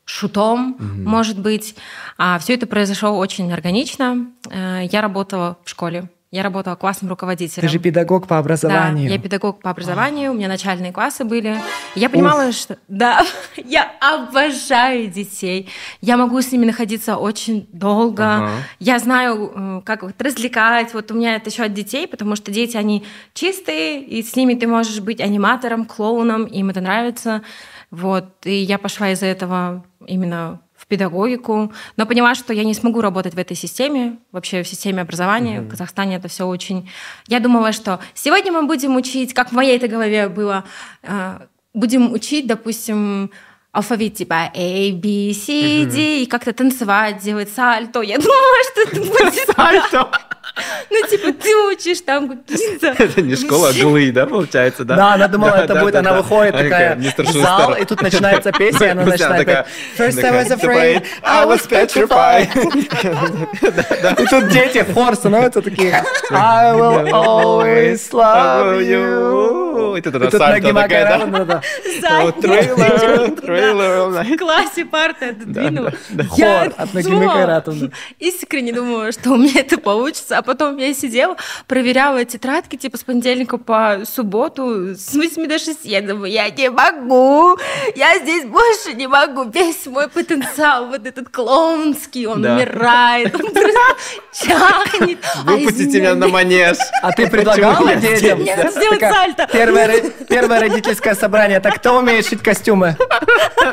шутом, угу. может быть. А все это произошло очень органично. Э, я работала в школе я работала классным руководителем. Ты же педагог по образованию. Да, я педагог по образованию, у меня начальные классы были. Я понимала, Ух. что... Да, *laughs* я обожаю детей. Я могу с ними находиться очень долго. Ага. Я знаю, э, как их развлекать. Вот у меня это еще от детей, потому что дети, они чистые, и с ними ты можешь быть аниматором, клоуном, им это нравится. Вот, и я пошла из-за этого именно педагогику, но поняла, что я не смогу работать в этой системе, вообще в системе образования. Mm-hmm. В Казахстане это все очень... Я думала, что сегодня мы будем учить, как в моей этой голове было, э, будем учить, допустим, алфавит типа A, B, C, D, mm-hmm. и как-то танцевать, делать сальто. Я думала, что это будет... Сальто? Ну, типа, ты учишь там какие-то... Это не школа, глы, да, получается, да? Да, она думала, это будет, она выходит такая в зал, и тут начинается песня, она начинает First I was afraid, I was petrified. *laughs* И тут дети в хор становятся такие I *laughs* will always love you. И ты тогда сальто такая, да? Трейлер, трейлер. В классе парты отодвинула. Хор от Нагиме Кайратовны. Искренне думала, что у меня это получится. А потом я сидела, проверяла тетрадки, типа с понедельника по субботу, с 8 до 6. Я думаю, я не могу, я здесь больше не могу. Весь мой потенциал, вот этот клоунский, он Да. умирает, он просто чахнет. А Выпустите меня на манеж. А ты предлагала детям? Нет, сделать сальто. Первое, ро- первое родительское собрание. Так кто умеет шить костюмы?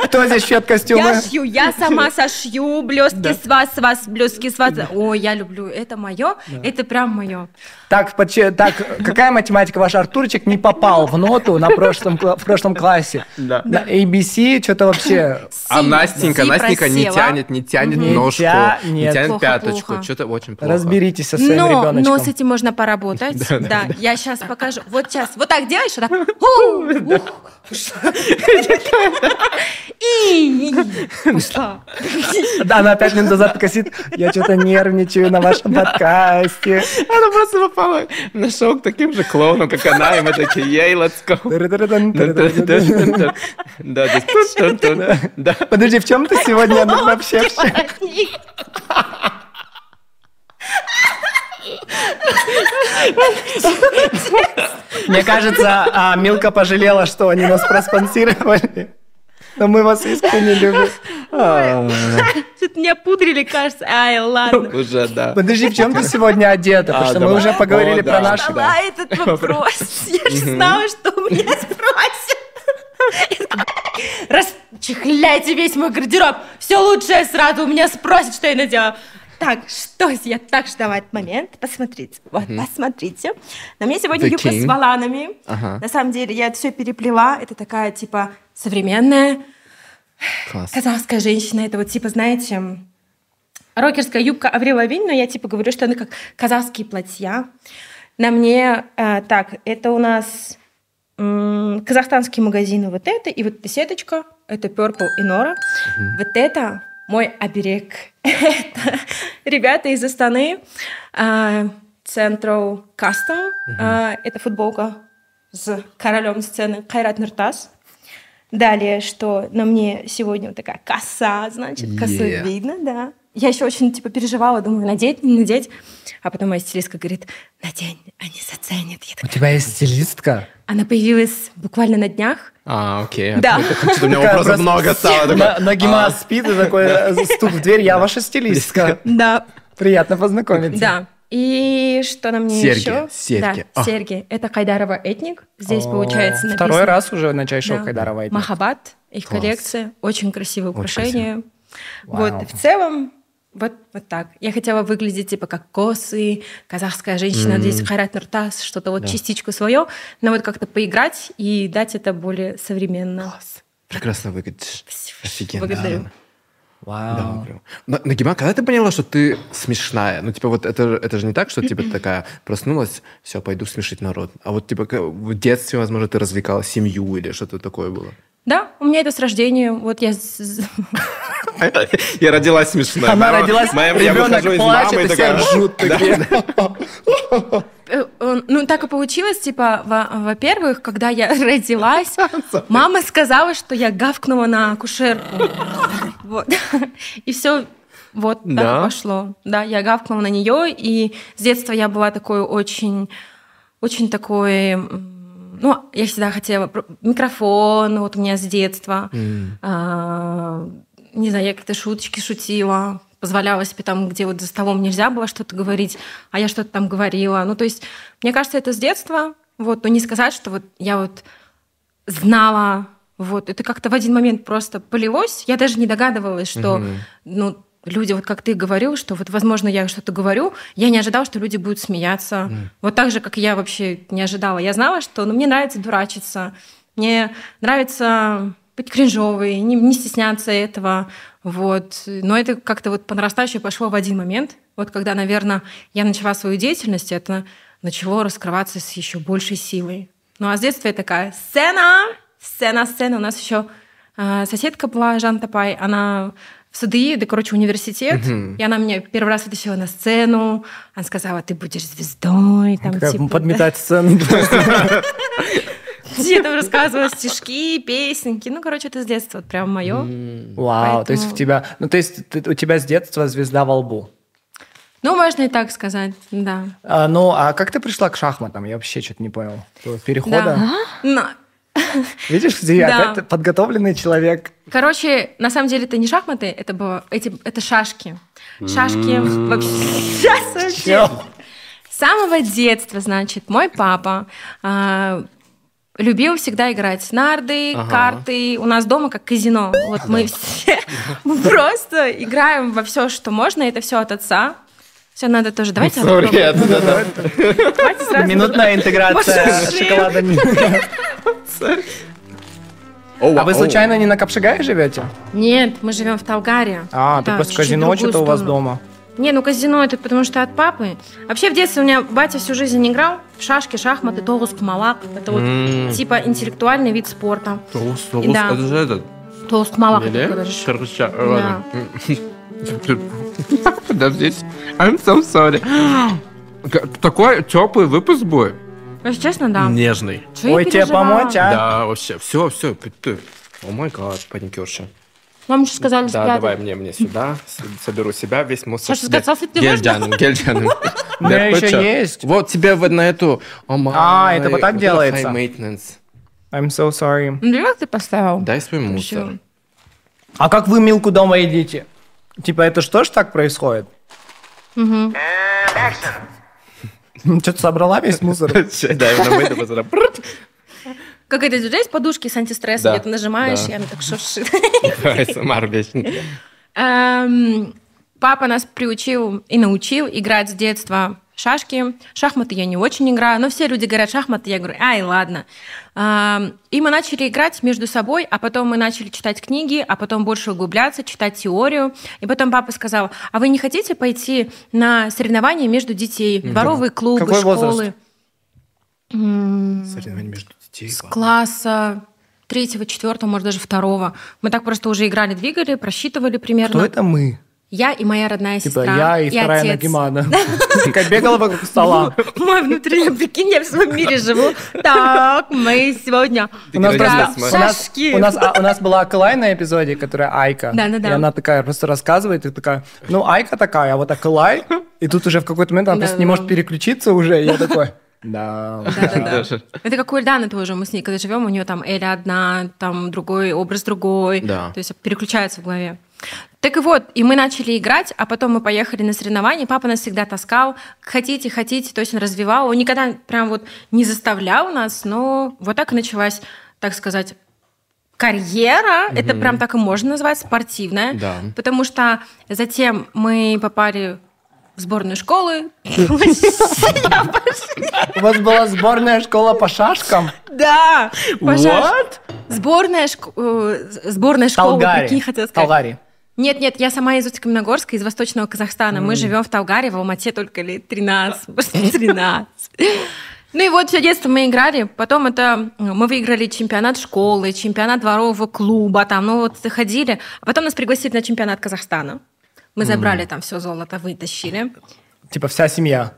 Кто здесь шьет костюмы? Я шью, я сама сошью блестки с вас, с вас блестки с вас. Ой, я люблю, это мое, это прям мое. Так, так, какая математика ваш Артурчик не попал в ноту на прошлом, в прошлом классе? Да. На ABC что-то вообще... А Настенька, Настенька не тянет, не тянет Не ножку, не тянет пяточку. Что-то очень плохо. Разберитесь со своим Но, ребеночком. но с этим можно поработать. *laughs* Да, я сейчас покажу. Вот сейчас, вот так делаешь, так. *laughs* И пошла. Да, она пять минут назад косит. Я что-то нервничаю на вашем подкасте. Она просто попала на шоу к таким же клоунам, как она, и мы такие, ей, let's go. Да. Подожди, в чем ты сегодня вообще? Мне кажется, а, Милка пожалела, что они нас проспонсировали. Но мы вас искренне любим. Что-то меня пудрили, кажется. Ай, ладно. Уже, да. Подожди, в чем ты сегодня одета? Потому А, что мы уже поговорили про наши... Задала этот вопрос. Я же знала, что меня спросят. Расчехляйте весь мой гардероб. Все лучшее сразу у меня спросят, что я надела. Так, что я так что давай момент, посмотрите. Вот, посмотрите. На мне сегодня The юбка king. с воланами. Ага. На самом деле я это все переплела. Это такая типа современная Класс. казахская женщина. Это вот типа, знаете, рокерская юбка Аврил Лавинь, но я типа говорю, что она как казахские платья. На мне, э, так, это у нас м, казахстанские магазины вот это, и вот эта сеточка, это Purple и Nora. Вот это мой оберег. *laughs* это ребята из Астаны, э, Central Custom, э, это футболка с королем сцены Кайрат Нуртас. Далее, что на мне сегодня вот такая коса, значит, косу Yeah. видно, да. Я еще очень, типа, переживала, думаю, надеть, не надеть. А потом моя стилистка говорит, надень, они заценят. Я У такая, тебя есть стилистка? Она появилась буквально на днях. А, окей. Да. У меня вопросов много стало. Нагима а, спит и такой э, стук в дверь. Я ваша стилистка. Да. Приятно познакомиться. Да. И что на мне Серьги, еще? серьги. Да, А. серьги. Это Кайдарова этник. Здесь, О, получается, написано... Второй раз уже на чай шоу Да. Хайдарова этник. Махабат, их Класс. коллекция. Очень красивые Очень украшения. Вау. Вот, в целом, вот, вот так. Я хотела выглядеть типа как косы, казахская женщина, здесь Хайрат Нуртас, что-то вот частичку свое, но вот как-то поиграть и дать это более современно. Класс. Прекрасно выглядишь. Спасибо. Офигенно. Благодарю. Вау. Да, прям. Но, Нагима, когда ты поняла, что ты смешная? Ну, типа, вот это, это же не так, что типа ты такая проснулась, все, пойду смешить народ. А вот, типа, в детстве, возможно, ты развлекала семью или что-то такое было. Да, у меня это с рождения. Вот я... *laughs* Я родилась смешной. Она родилась, моя- ребенок плачет, и все такая... ржут такие. Э, Ну, так и получилось, типа, во- во-первых, когда я *laughs* родилась, мама сказала, что я гавкнула на акушерку. Вот. И все вот так Да? пошло. Да, я гавкнула на нее, и с детства я была такой очень, очень такой... Ну, я всегда хотела микрофон, вот у меня с детства. А, Не знаю, я какие-то шуточки шутила, позволяла себе там, где вот за столом нельзя было что-то говорить, а я что-то там говорила. Ну, то есть, мне кажется, это с детства. Вот, но не сказать, что вот я вот знала, вот, это как-то в один момент просто полилось. Я даже не догадывалась, что, ну, люди, вот как ты говорил, что вот, возможно, я что-то говорю, я не ожидала, что люди будут смеяться. Вот так же, как я вообще не ожидала. Я знала, что, ну, мне нравится дурачиться, мне нравится быть кринжовой, не, не стесняться этого, вот. Но это как-то вот по нарастающей пошло в один момент, вот когда, наверное, я начала свою деятельность, это начало раскрываться с еще большей силой. Ну а с детства я такая сцена, сцена, сцена. У нас еще э, соседка была, Жан Тапай, она в СДИ, да, короче, университет, и она меня первый раз вытащила на сцену, она сказала, ты будешь звездой, там, Такая типа, да. Подметать сцену. *laughs* Я там рассказывала стишки, песенки. Ну, короче, это с детства вот прям мое. Вау, то есть в тебя... Ну, то есть ты- у тебя с детства звезда во лбу. Ну, можно и так сказать, да. А, ну, а как ты пришла к шахматам? Я вообще что-то не понял. Перехода? Да. Но, *laughs* Видишь, где Да. опять подготовленный человек. Короче, на самом деле это не шахматы, это было, эти, это шашки. Шашки вообще. *laughs* С самого детства, значит, мой папа а, любил всегда играть нарды, Ага. карты. У нас дома как казино. Вот мы все *laughs* просто играем во все, что можно. Это все от отца. Все надо тоже. Давайте сразу. Минутная интеграция шоколада. А вы случайно не на Капшигае живете? Нет, мы живем в Талгаре. А, ты Да, просто казино что-то у вас дома. Не, ну казино это потому что от папы. Вообще в детстве у меня батя всю жизнь играл в шашки, шахматы, толуск, малак. Это вот типа интеллектуальный вид спорта. Соус, Да. это же этот. Толуск, малак. Или? это. *laughs* *laughs* Подождите. I'm so sorry. Такой теплый выпуск будет. Если честно, да. Нежный. Чё я Ой, тебе помочь, а? Да, вообще. Все, все. О май гад, паникерша. Вам же сказали Да, спрятать. давай мне, мне сюда. Соберу себя, весь мусор. Саша, сказал, ты Гельдяным, гельдяным. *laughs* У меня еще есть. Вот тебе вот на эту... А, это вот так делается? High maintenance. I'm so sorry. Ну, как ты поставил? Дай свой мусор. А как вы Милку дома едите? Типа, это что ж так происходит? Мгм. Что-то собрала весь мусор? *laughs* Да, мейду позора. Как это, здесь подушки с антистрессом, где ты нажимаешь, и она так шуршит. СМР вечно. Папа нас приучил и научил играть с детства шашки. Шахматы я не очень играю, но все люди говорят шахматы, я говорю, ай, ладно. И мы начали играть между собой, а потом мы начали читать книги, а потом больше углубляться, читать теорию. И потом папа сказал, а вы не хотите пойти на соревнования между детей, дворовые клубы, Какой школы? возраст? Соревнования между детей. С класса третьего, четвертого, может, даже второго. Мы так просто уже играли, двигали, просчитывали примерно. Кто это мы? Я и моя родная Типа, сестра. я и вторая отец. Нагимана. *laughs* Такая бегала вокруг стола. Мой внутренний, прикинь, я в своем мире живу. Так, мы сегодня... У нас, Играли просто, в у, нас, шашки. у, нас, а, у нас была Акылай на эпизоде, которая Айка. Да-да-да. И она такая просто рассказывает, и такая, ну, Айка такая, а вот Акылай. И тут уже в какой-то момент она просто не может переключиться уже. И я такой, да. Да-да-да. Это как у Эльданы тоже. Мы с ней когда живем, у нее там Эля одна, там другой образ другой. Да. То есть переключается в голове. Так и вот, и мы начали играть, а потом мы поехали на соревнования. Папа нас всегда таскал. Хотите, хотите, то есть он развивал. Он никогда прям вот не заставлял нас, но вот так и началась, так сказать, карьера. Это прям так и можно назвать, спортивная. Да. Потому что затем мы попали в сборную школы. *laughs* У вас была сборная школа по шашкам? Да! Вот? Сборная, шк- э, сборная школа, Талгари. Талгари. Нет, нет, я сама из Усть-Каменогорска, из Восточного Казахстана. Мы живем в Талгаре, в Алмате только лет 13, *laughs* может, 13. Ну и вот все детство мы играли. Потом это э, мы выиграли чемпионат школы, чемпионат дворового клуба, там, ну вот ходили. А потом нас пригласили на чемпионат Казахстана. Мы забрали там все золото, вытащили. Типа вся семья.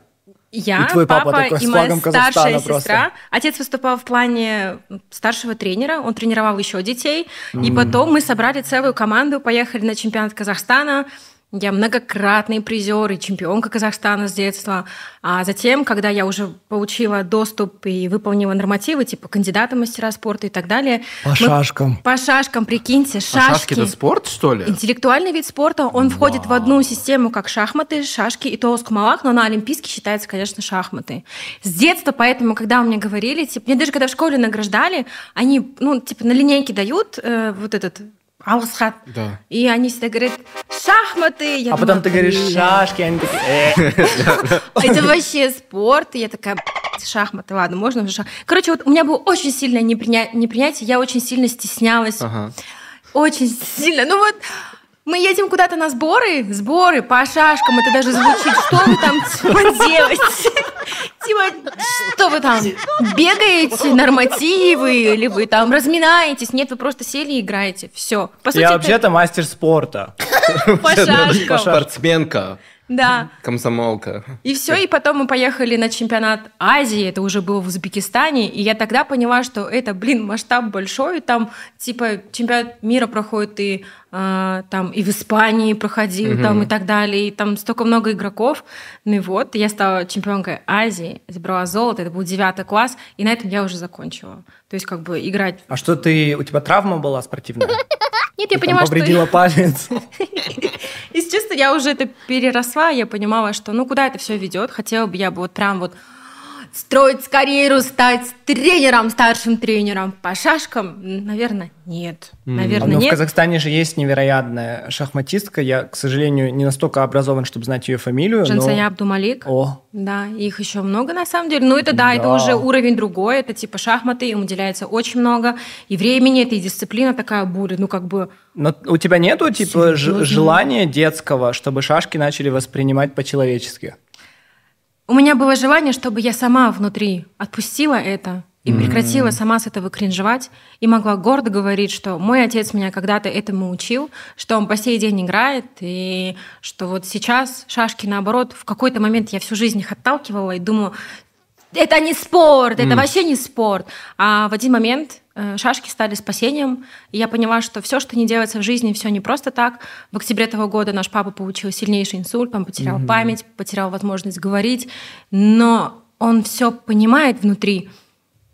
Я, И твой папа папа такой и моя старшая Казахстана сестра. просто. Отец выступал в плане старшего тренера, он тренировал еще детей. И потом мы собрали целую команду, поехали на чемпионат Казахстана. Я многократный призер и чемпионка Казахстана с детства. А затем, когда я уже получила доступ и выполнила нормативы, типа кандидата мастера спорта и так далее. По мы- шашкам. По шашкам, прикиньте, А шашки. шашки это спорт, что ли? Интеллектуальный вид спорта, он входит в одну систему, как шахматы, шашки и толск-малак, но на олимпийский считается, конечно, шахматы. С детства, поэтому, когда мне говорили, типа, мне даже когда в школе награждали, они, ну, типа, на линейке дают э, вот этот алсхат, Да. и они всегда говорят шахматы. Я А потом думаю, ты говоришь «Блин, шашки, они такие, «Э». *laughs* Это вообще спорт. И я такая, «Блядь, шахматы, ладно, можно уже шах-». Короче, вот у меня было очень сильное неприня- непринятие, я очень сильно стеснялась. Очень сильно. Ну вот мы едем куда-то на сборы, сборы по шашкам, это даже звучит, что вы там типа *laughs* делаете? Типа, что вы там, бегаете, нормативы, или вы там разминаетесь? Нет, вы просто сели и играете. Все. Сути, Я это вообще-то мастер спорта. по *laughs* шашкам. Спортсменка. Да. Комсомолка. И все, и потом мы поехали на чемпионат Азии, это уже было в Узбекистане, и я тогда поняла, что это, блин, масштаб большой, там, типа, чемпионат мира проходит и э, там и в Испании проходил, угу. там и так далее, и там столько много игроков. Ну и вот, я стала чемпионкой Азии, забрала золото, это был девятый класс, и на этом я уже закончила. То есть как бы играть... А что ты, у тебя травма была спортивная? *laughs* Нет, я поняла, что... повредила палец. *laughs* Если честно, я уже это переросла, я понимала, что ну куда это все ведет. Хотела бы я бы вот прям вот строить карьеру, стать тренером, старшим тренером по шашкам? Наверное, нет. Наверное, Но нет. в Казахстане же есть невероятная шахматистка. Я, к сожалению, не настолько образован, чтобы знать ее фамилию. Жансая но... Абдумалик. О. Да, их еще много на самом деле. Ну, это да, да, это уже уровень другой. Это типа шахматы, им уделяется очень много. И времени, это и дисциплина такая будет. Ну, как бы... Но у тебя нету, типа, желания детского, чтобы шашки начали воспринимать по-человечески? У меня было желание, чтобы я сама внутри отпустила это и прекратила сама с этого кринжевать и могла гордо говорить, что мой отец меня когда-то этому учил, что он по сей день играет, и что вот сейчас шашки, наоборот, в какой-то момент я всю жизнь их отталкивала и думаю, это не спорт, это mm. вообще не спорт. А в один момент э, шашки стали спасением, и я поняла, что все, что не делается в жизни, все не просто так. В октябре этого года наш папа получил сильнейший инсульт, он потерял mm-hmm. память, потерял возможность говорить, но он все понимает внутри.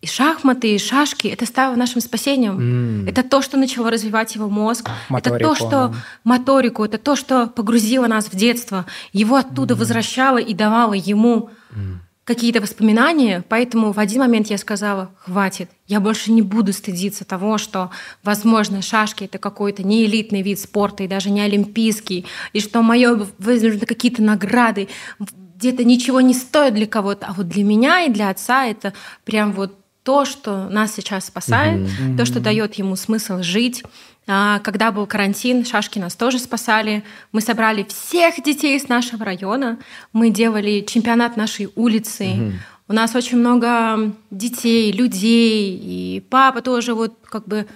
И шахматы, и шашки это стало нашим спасением. Mm. Это то, что начало развивать его мозг. Моторику, это то, что моторику, это то, что погрузило нас в детство. Его оттуда mm. возвращало и давало ему. Mm какие-то воспоминания, поэтому в один момент я сказала, хватит, я больше не буду стыдиться того, что, возможно, шашки — это какой-то не элитный вид спорта и даже не олимпийский, и что мое возможно какие-то награды где-то ничего не стоят для кого-то, а вот для меня и для отца это прям вот то, что нас сейчас спасает, mm-hmm. то, что дает ему смысл жить, когда был карантин, шашки нас тоже спасали. Мы собрали всех детей из нашего района. Мы делали чемпионат нашей улицы. Угу. У нас очень много детей, людей, и папа тоже вот как бы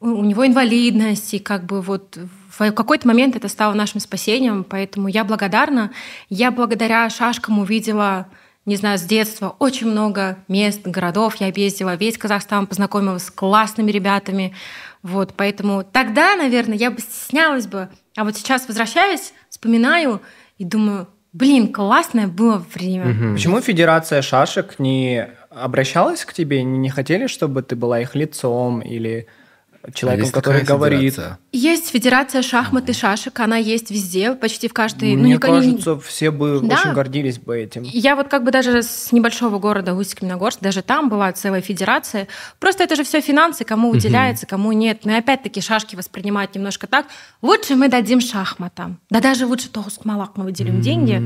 у него инвалидность, и как бы вот в какой-то момент это стало нашим спасением, поэтому я благодарна. Я благодаря шашкам увидела не знаю, с детства очень много мест, городов. Я объездила весь Казахстан, познакомилась с классными ребятами. Вот, поэтому тогда, наверное, я бы стеснялась бы. А вот сейчас возвращаюсь, вспоминаю и думаю, блин, классное было время. Угу. Почему Федерация шашек не обращалась к тебе, не хотели, чтобы ты была их лицом или человеком, а который говорит. Федерация? Есть федерация шахмат и шашек, она есть везде, почти в каждой. Ну, Мне ну, кажется, не... все бы да. очень гордились бы этим. Я вот как бы даже с небольшого города Усть-Каменогорск, даже там была целая федерация. Просто это же все финансы, кому уделяется, кому нет. Но и опять-таки шашки воспринимать немножко так. Лучше мы дадим шахматам. Да даже лучше Тогуск Малак мы выделим деньги.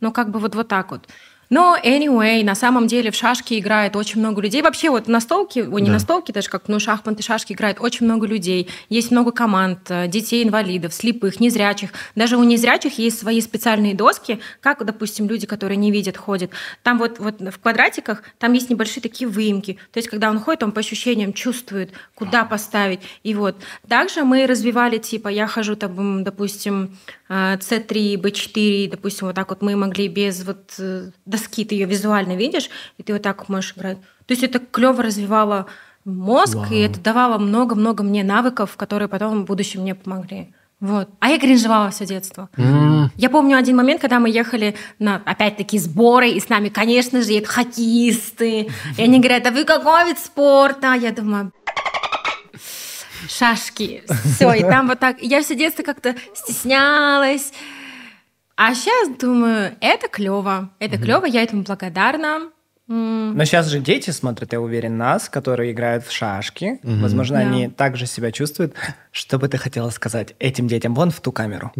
Но как бы вот, вот так вот. Но anyway, на самом деле в шашки играет очень много людей. Вообще вот на столке, о, не да. на столке, даже как ну, шахматы, шашки играет очень много людей. Есть много команд, э, детей, инвалидов, слепых, незрячих. Даже у незрячих есть свои специальные доски, как, допустим, люди, которые не видят, ходят. Там вот, вот в квадратиках, там есть небольшие такие выемки. То есть, когда он ходит, он по ощущениям чувствует, куда поставить. И вот. Также мы развивали, типа, я хожу, там, допустим, C3, э, B4, допустим, вот так вот мы могли без вот э, доски, ты ее визуально видишь, и ты вот так можешь играть. То есть это клево развивало мозг, Вау. и это давало много-много мне навыков, которые потом в будущем мне помогли. Вот. А я кринжевала все детство. Mm. Я помню один момент, когда мы ехали на, опять-таки, сборы, и с нами, конечно же, едут хоккеисты. И они говорят, а вы какой вид спорта? Я думаю, шашки. Все, и там вот так. Я все детство как-то стеснялась. А сейчас думаю, это клево, это клево, я этому благодарна. Но сейчас же дети смотрят, я уверен, нас, которые играют в шашки. Угу. Возможно, да. они также себя чувствуют. Что бы ты хотела сказать этим детям? Вон в ту камеру.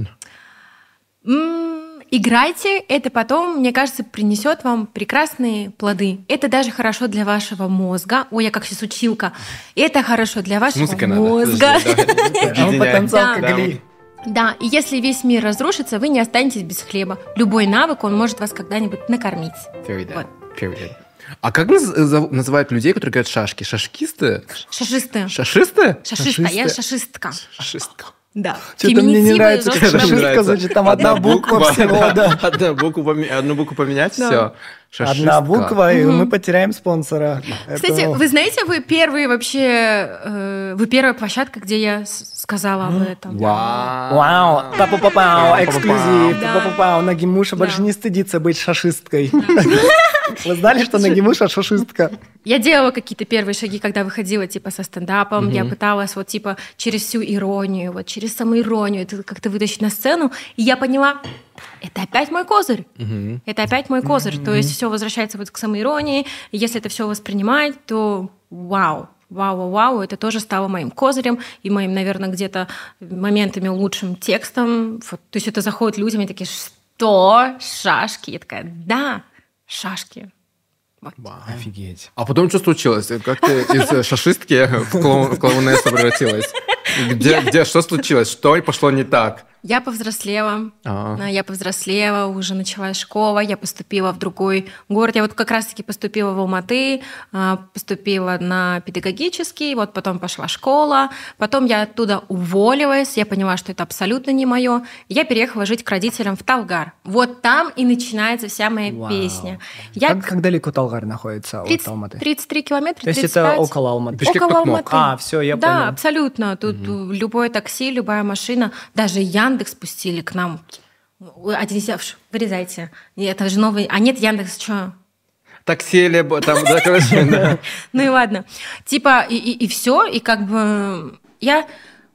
Играйте, это потом, мне кажется, принесет вам прекрасные плоды. Это даже хорошо для вашего мозга. Ой, я как сейчас училка. Это хорошо для вашего Музыка мозга. *laughs* Да, и если весь мир разрушится, вы не останетесь без хлеба. Любой навык, он может вас когда-нибудь накормить. Вот. А как называют людей, которые играют шашки? Шашкисты? Шашисты. Шашисты? Шашиста, я шашистка. Шашистка. Да. Что-то мне не нравится, жестко шашистка звучит, там одна буква всего, да. *laughs* Одну букву, поме- одну букву поменять, Да. Все. Одна буква, и мы потеряем спонсора. Кстати, Это- вы знаете, вы первые вообще, э, вы первая площадка, где я сказала об этом. Вау. Вау, папу-папау, эксклюзив, Да. папу-папау, Нагимуша больше не стыдится быть шашисткой. *laughs* Вы знали, что Нагимуша шашистка? Я делала какие-то первые шаги, когда выходила типа со стендапом. Я пыталась вот типа через всю иронию, вот через самоиронию это как-то вытащить на сцену. И я поняла, это опять мой козырь. Это опять мой козырь. То есть все возвращается вот к самоиронии. Если это все воспринимать, то вау. Вау, вау, вау, это тоже стало моим козырем и моим, наверное, где-то моментами лучшим текстом. Вот, то есть это заходит людям и такие, что? Шашки? Я такая, да, шашки. Офигеть. А потом что случилось? Как ты из э, шашистки в клоунессу превратилась? Где, где, что случилось? Что пошло не так? Я повзрослела, А. А, я повзрослела, уже началась школа, я поступила в другой город. Я вот как раз-таки поступила в Алматы, а, поступила на педагогический, вот потом пошла школа, потом я оттуда уволилась, я поняла, что это абсолютно не мое. Я переехала жить к родителям в Талгар. Вот там и начинается вся моя Вау. песня. Я Как, как далеко Талгар находится от 30 Алматы? 33 километра, То есть 35. это около Алматы? Бишкек Около. Алматы. А, всё, я да, понял. абсолютно. Тут э, любое такси, любая машина, даже Яндекс пустили к нам. Ой, Один из- Ш, вырезайте. И Это же новый. А нет, Яндекс, что? Такси либо там, да, короче, *laughs* да. Ну и ладно. Типа, и, и, все, и как бы я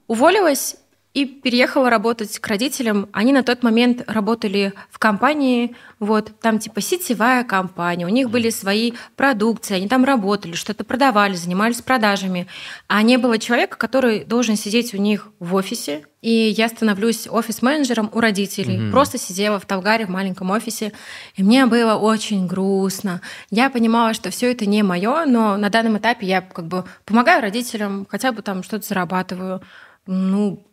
уволилась и переехала работать к родителям. Они на тот момент работали в компании, вот, там типа сетевая компания, у них были свои продукции, они там работали, что-то продавали, занимались продажами. А не было человека, который должен сидеть у них в офисе, и я становлюсь офис-менеджером у родителей. Просто сидела в Талгаре в маленьком офисе, и мне было очень грустно. Я понимала, что все это не мое, но на данном этапе я как бы помогаю родителям, хотя бы там что-то зарабатываю. Ну,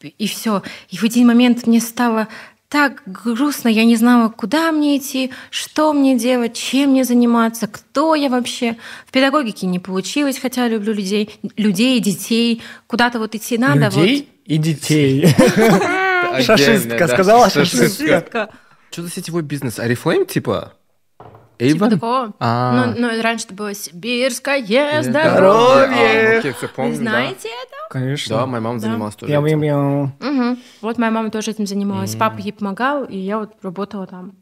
и все. И в один момент мне стало так грустно, я не знала, куда мне идти, что мне делать, чем мне заниматься, кто я вообще. В педагогике не получилось, хотя люблю людей, людей, детей. Куда-то вот идти надо. Людей и детей. *laughs* Шашистка, сказала вот. шашистка. Что за сетевой бизнес? Арифлейм, типа? Типа Эйвен? такого. А. Ну, ну, раньше это было сибирское здоровье. А, окей, помню, Вы да. знаете это? Конечно. Да, моя мама Да. занималась тоже этим. Мгм. Вот моя мама тоже этим занималась. Папа ей помогал, и я вот работала там.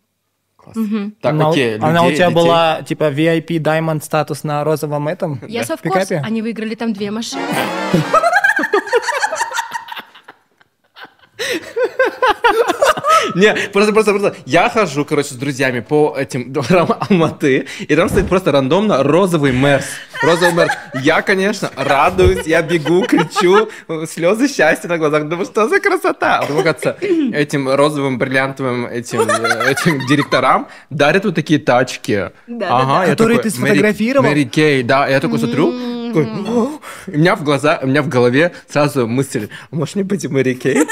Так, Она окей, Она у людей, тебя детей. была типа VIP Diamond статус на розовом этом? Я совкурс, пикапе? они выиграли там две машины. *laughs* Не, просто, просто, просто. Я хожу, короче, с друзьями по этим дворам Алматы, и там стоит просто рандомно розовый Мерс. Розовый Мерс. Я, конечно, радуюсь, я бегу, кричу, слезы счастья на глазах. Думаю, что за красота? А потом, оказывается, этим розовым, бриллиантовым этим, этим директорам дарят вот такие тачки. Да, ага, да, я Которые такой, ты сфотографировал? Мэри, Мэри Кей, да. Я такой смотрю, такой, «О». И у меня в глаза, у меня в голове сразу мысль, может мне быть Мэри Кей?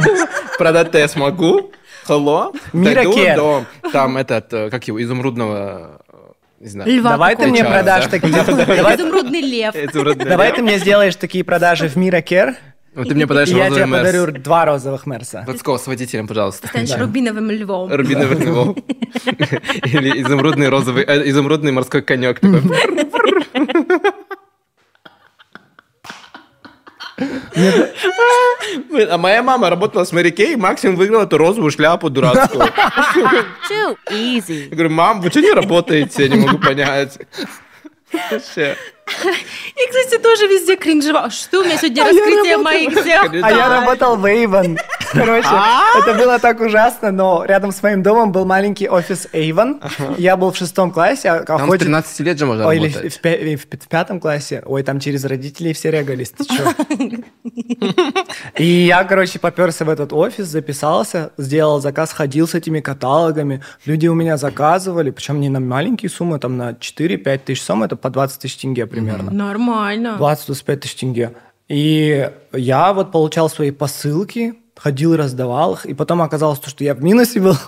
*laughs* Продать-то я смогу. Hello. Мира Дойду до, там этот, э, как его, изумрудного, э, не знаю. Льва Давай ты мне Чара, продашь да. такие... *laughs* Давай- Изумрудный лев. Изумрудный Давай лев. ты мне сделаешь такие продажи в Мира Кер, Вот ты мне и подаришь я тебе Мерс. подарю два розовых Мерса. Лацкого с водителем, пожалуйста. Станешь рубиновым львом. Рубиновый львов. *laughs* Или изумрудный розовый, э, изумрудный морской конек. такой. Блин, А моя мама работала с Мэри Кей, и максимум выиграла эту розовую шляпу дурацкую. Too easy. Я говорю, мам, вы что не работаете? Я не могу понять. Вообще. И, кстати, тоже везде кринжевал. Что у меня сегодня раскрытие моих дел? А я работал в Avon. Короче, это было так ужасно, но рядом с моим домом был маленький офис Avon. Я был в шестом классе, а Там с хоть- 13 лет же можно Ой, или в, работать. в пя- и в пи- в пятом классе. Ой, там через родителей все регались. Ты чё? *laughs* И я, короче, поперся в этот офис, записался, сделал заказ, ходил с этими каталогами. Люди у меня заказывали, причем не на маленькие суммы, там на 4-5 тысяч сумм, это по 20 тысяч тенге примерно. Нормально. 20-25 тысяч тенге. И я вот получал свои посылки, ходил и раздавал их, и потом оказалось, то, что я в минусе был. *laughs*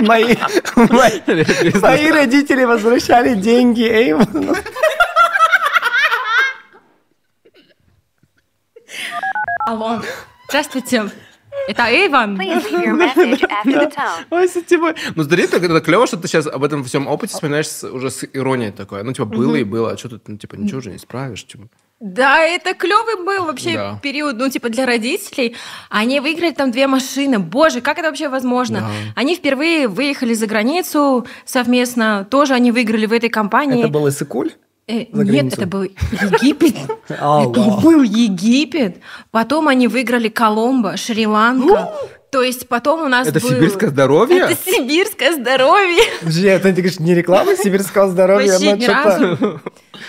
Мои, мои, мои родители возвращали деньги Эйвону. Алло. Здравствуйте. Это Эйван. Ой, сетевой. Ну, смотри, это, клево, что ты сейчас об этом всем опыте вспоминаешь уже с иронией такой. Ну, типа, было и было, а что тут, ну, типа, ничего уже не исправишь. Типа. Да, это клевый был вообще Да. период, ну, типа, для родителей. Они выиграли там две машины. Боже, как это вообще возможно? Да. Они впервые выехали за границу совместно. Тоже они выиграли в этой компании. Это был Иссыкуль? Э, Нет, это был Египет. *laughs* А, Это был Египет. Потом они выиграли Коломбо, Шри-Ланка. То есть потом у нас Это был- сибирское здоровье? Это сибирское здоровье. Подожди, это ты говоришь, не реклама сибирского здоровья, Вообще ни что-то... разу.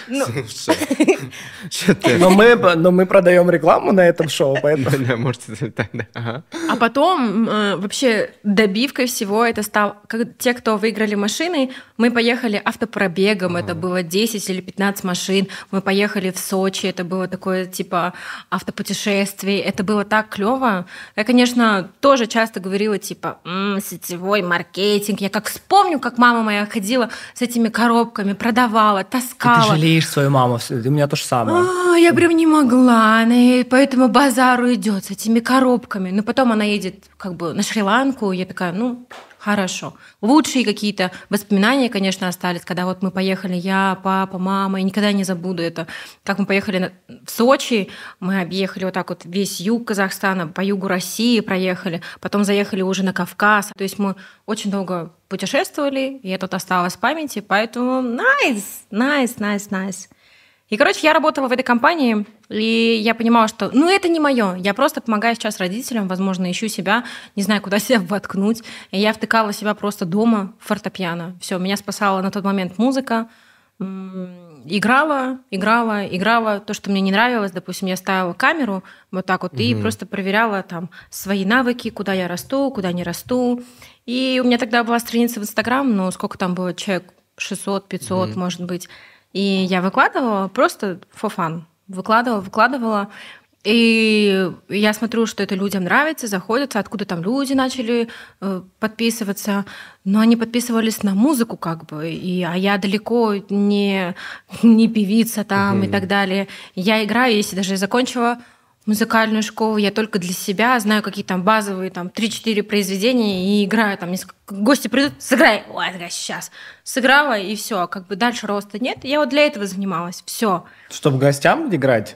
Ну, *laughs* ты? Но мы, но мы продаем рекламу на этом шоу, поэтому... *laughs* Да, можете да. Ага. А потом э, вообще добивкой всего это стал как, те, кто выиграли машины, мы поехали автопробегом, это было 10 или 15 машин, мы поехали в Сочи, это было такое типа автопутешествие, это было так клево. Я, конечно, тоже часто говорила типа «М, сетевой маркетинг. Я как вспомню, как мама моя ходила с этими коробками, продавала, Ты таскала. Жалеешь свою маму, у меня то же самое. А, я прям не могла, она и по этому базару идет с этими коробками. Но потом она едет как бы на Шри-Ланку, я такая, ну, хорошо. Лучшие какие-то воспоминания, конечно, остались, когда вот мы поехали, я, папа, мама, я никогда не забуду это. Как мы поехали в Сочи, мы объехали вот так вот весь юг Казахстана, по югу России проехали, потом заехали уже на Кавказ. То есть мы очень долго путешествовали, и это осталось в памяти, поэтому найс, найс, найс, найс. И, короче, я работала в этой компании, и я понимала, что, ну, это не мое. Я просто помогаю сейчас родителям, возможно, ищу себя, не знаю, куда *laughs* себя воткнуть. И я втыкала себя просто дома в фортепиано. Все, меня спасала на тот момент музыка. Играла, играла, играла. То, что мне не нравилось, допустим, я ставила камеру вот так вот и просто проверяла там свои навыки, куда я расту, куда не расту. И у меня тогда была страница в Инстаграм, ну, сколько там было, человек 600, 500, может быть. И я выкладывала просто for fun. Выкладывала, выкладывала. И я смотрю, что это людям нравится, заходятся, откуда там люди начали э, подписываться. Но они подписывались на музыку как бы. И, а я далеко не, не певица там и так далее. Я играю, если даже закончила музыкальную школу, я только для себя знаю какие там базовые там 3-4 произведения и играю там гости придут, сыграй, ой, сейчас сыграла и все, как бы дальше роста нет. Я вот для этого занималась, все. Чтобы гостям играть?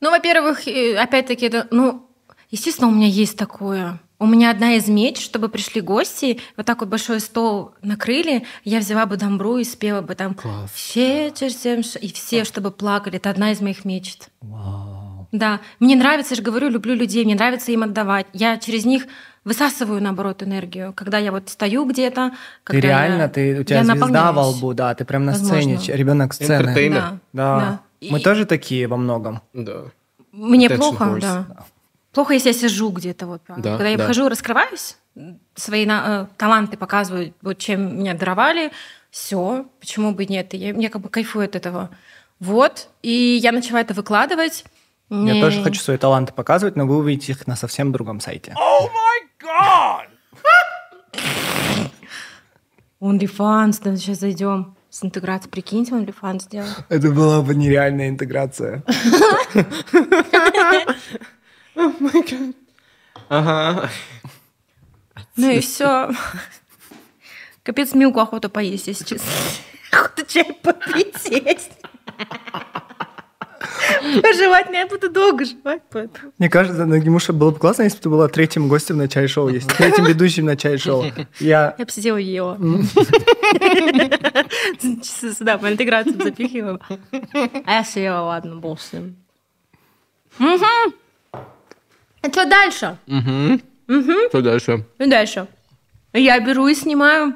Ну, во-первых, опять-таки, это, ну, естественно, у меня есть такое. У меня одна из меч, чтобы пришли гости, вот так вот большой стол накрыли, я взяла бы дамбру и спела бы там Класс. «Вечер всем ш-» и все, чтобы плакали. Это одна из моих мечт. Да, мне нравится, я же говорю, люблю людей, мне нравится им отдавать. Я через них высасываю, наоборот, энергию. Когда я вот стою где-то, Ты реально, я, ты, у тебя я звезда во лбу, да, ты прям на Возможно. сцене, ребенок сцены. Да, Да. да. Мы И- тоже такие во многом. Да. Мне Attention плохо, horse. да. Плохо, если я сижу где-то вот. правда. Да, Когда я да. вхожу, раскрываюсь, свои э, таланты показываю, вот чем меня даровали, все, почему бы нет, и я, я как бы кайфую от этого. Вот, и я начала это выкладывать. Я Мне- тоже хочу свои таланты показывать, но вы увидите их на совсем другом сайте. OnlyFans, да, сейчас зайдем с интеграцией. Прикиньте, OnlyFans сделать. *laughs* Это была бы нереальная интеграция. *laughs* Ага. Ну и все. Капец, Милку охота поесть, если честно. *laughs* Охота чай попить, есть. Пожевать, я буду долго жевать, поэтому. Мне кажется, Нагимуша было бы классно, если бы ты была третьим гостем на чай-шоу, есть третьим ведущим на чай-шоу. Я Я бы сидела и ела. Сюда, по интеграции запихивала. А я съела, ладно, бог с ним. Мгм. А что дальше? Что дальше? И дальше. Я беру и снимаю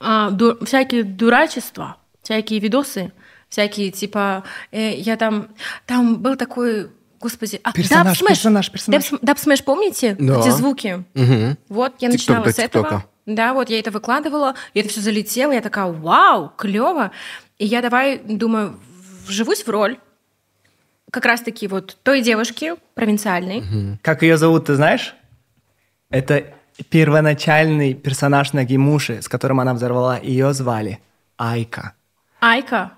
а, ду- всякие дурачества, всякие видосы, всякие типа... э, я там... Там был такой... Господи, а, Персонаж, Smash. персонаж, персонаж. Dub Smash, помните? Да. Эти звуки. Мгм. Вот, я начинала с этого. Да, вот я это выкладывала, и это все залетело, я такая, вау, клево. И я давай, думаю, вживусь в роль как раз-таки вот той девушки провинциальной. Как ее зовут, ты знаешь? Это первоначальный персонаж Нагимуши, с которым она взорвала. Ее звали Айка. Айка.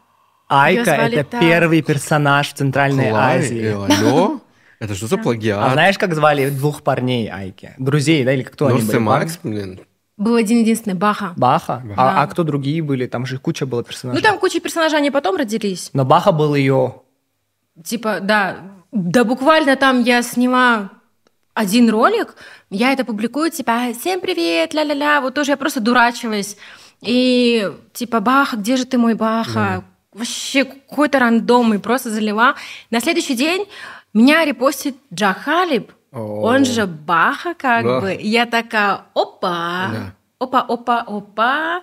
Айка это так. первый персонаж в Центральной Клай, Азии. э, алло? Это что за плагиат? А знаешь, как звали двух парней Айки? Друзей, да, или кто они Норс были? и Макс, блин. Был один единственный Баха. Баха? Да. А, а кто другие были? Там же куча было персонажей. Ну там куча персонажей, они потом родились. Но Баха был ее... Типа, да, да буквально там я сняла один ролик, я это публикую, типа, всем привет, ля-ля-ля, вот тоже я просто дурачилась. И типа, Баха, где же ты мой Баха? Вообще какой-то рандом, и просто залила. На следующий день меня репостит Джахалиб, он же Баха как Да. бы. Я такая, опа, Да. опа, опа, опа.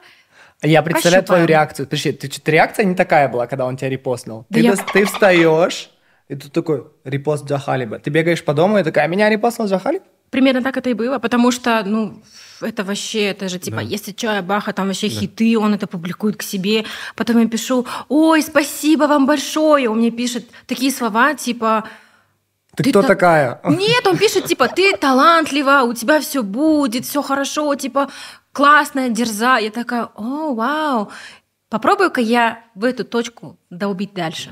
Я представляю твою Пощупаем. реакцию. Подожди, ты, что-то реакция не такая была, когда он тебя репостнул. Да ты, я- ты встаешь, и тут такой репост Джахалиба. Ты бегаешь по дому и такая, меня репостнул Джахалиб? Примерно так это и было, потому что, ну, это вообще, это же типа, если что, я Баха, там вообще хиты, он это публикует к себе. Потом я пишу, ой, спасибо вам большое. Он мне пишет такие слова, типа... Ты, Ты кто та- такая? Нет, он пишет, типа, ты талантлива, у тебя все будет, все хорошо, типа, классная, дерза. Я такая, о, вау. Попробую-ка я в эту точку долбить дальше.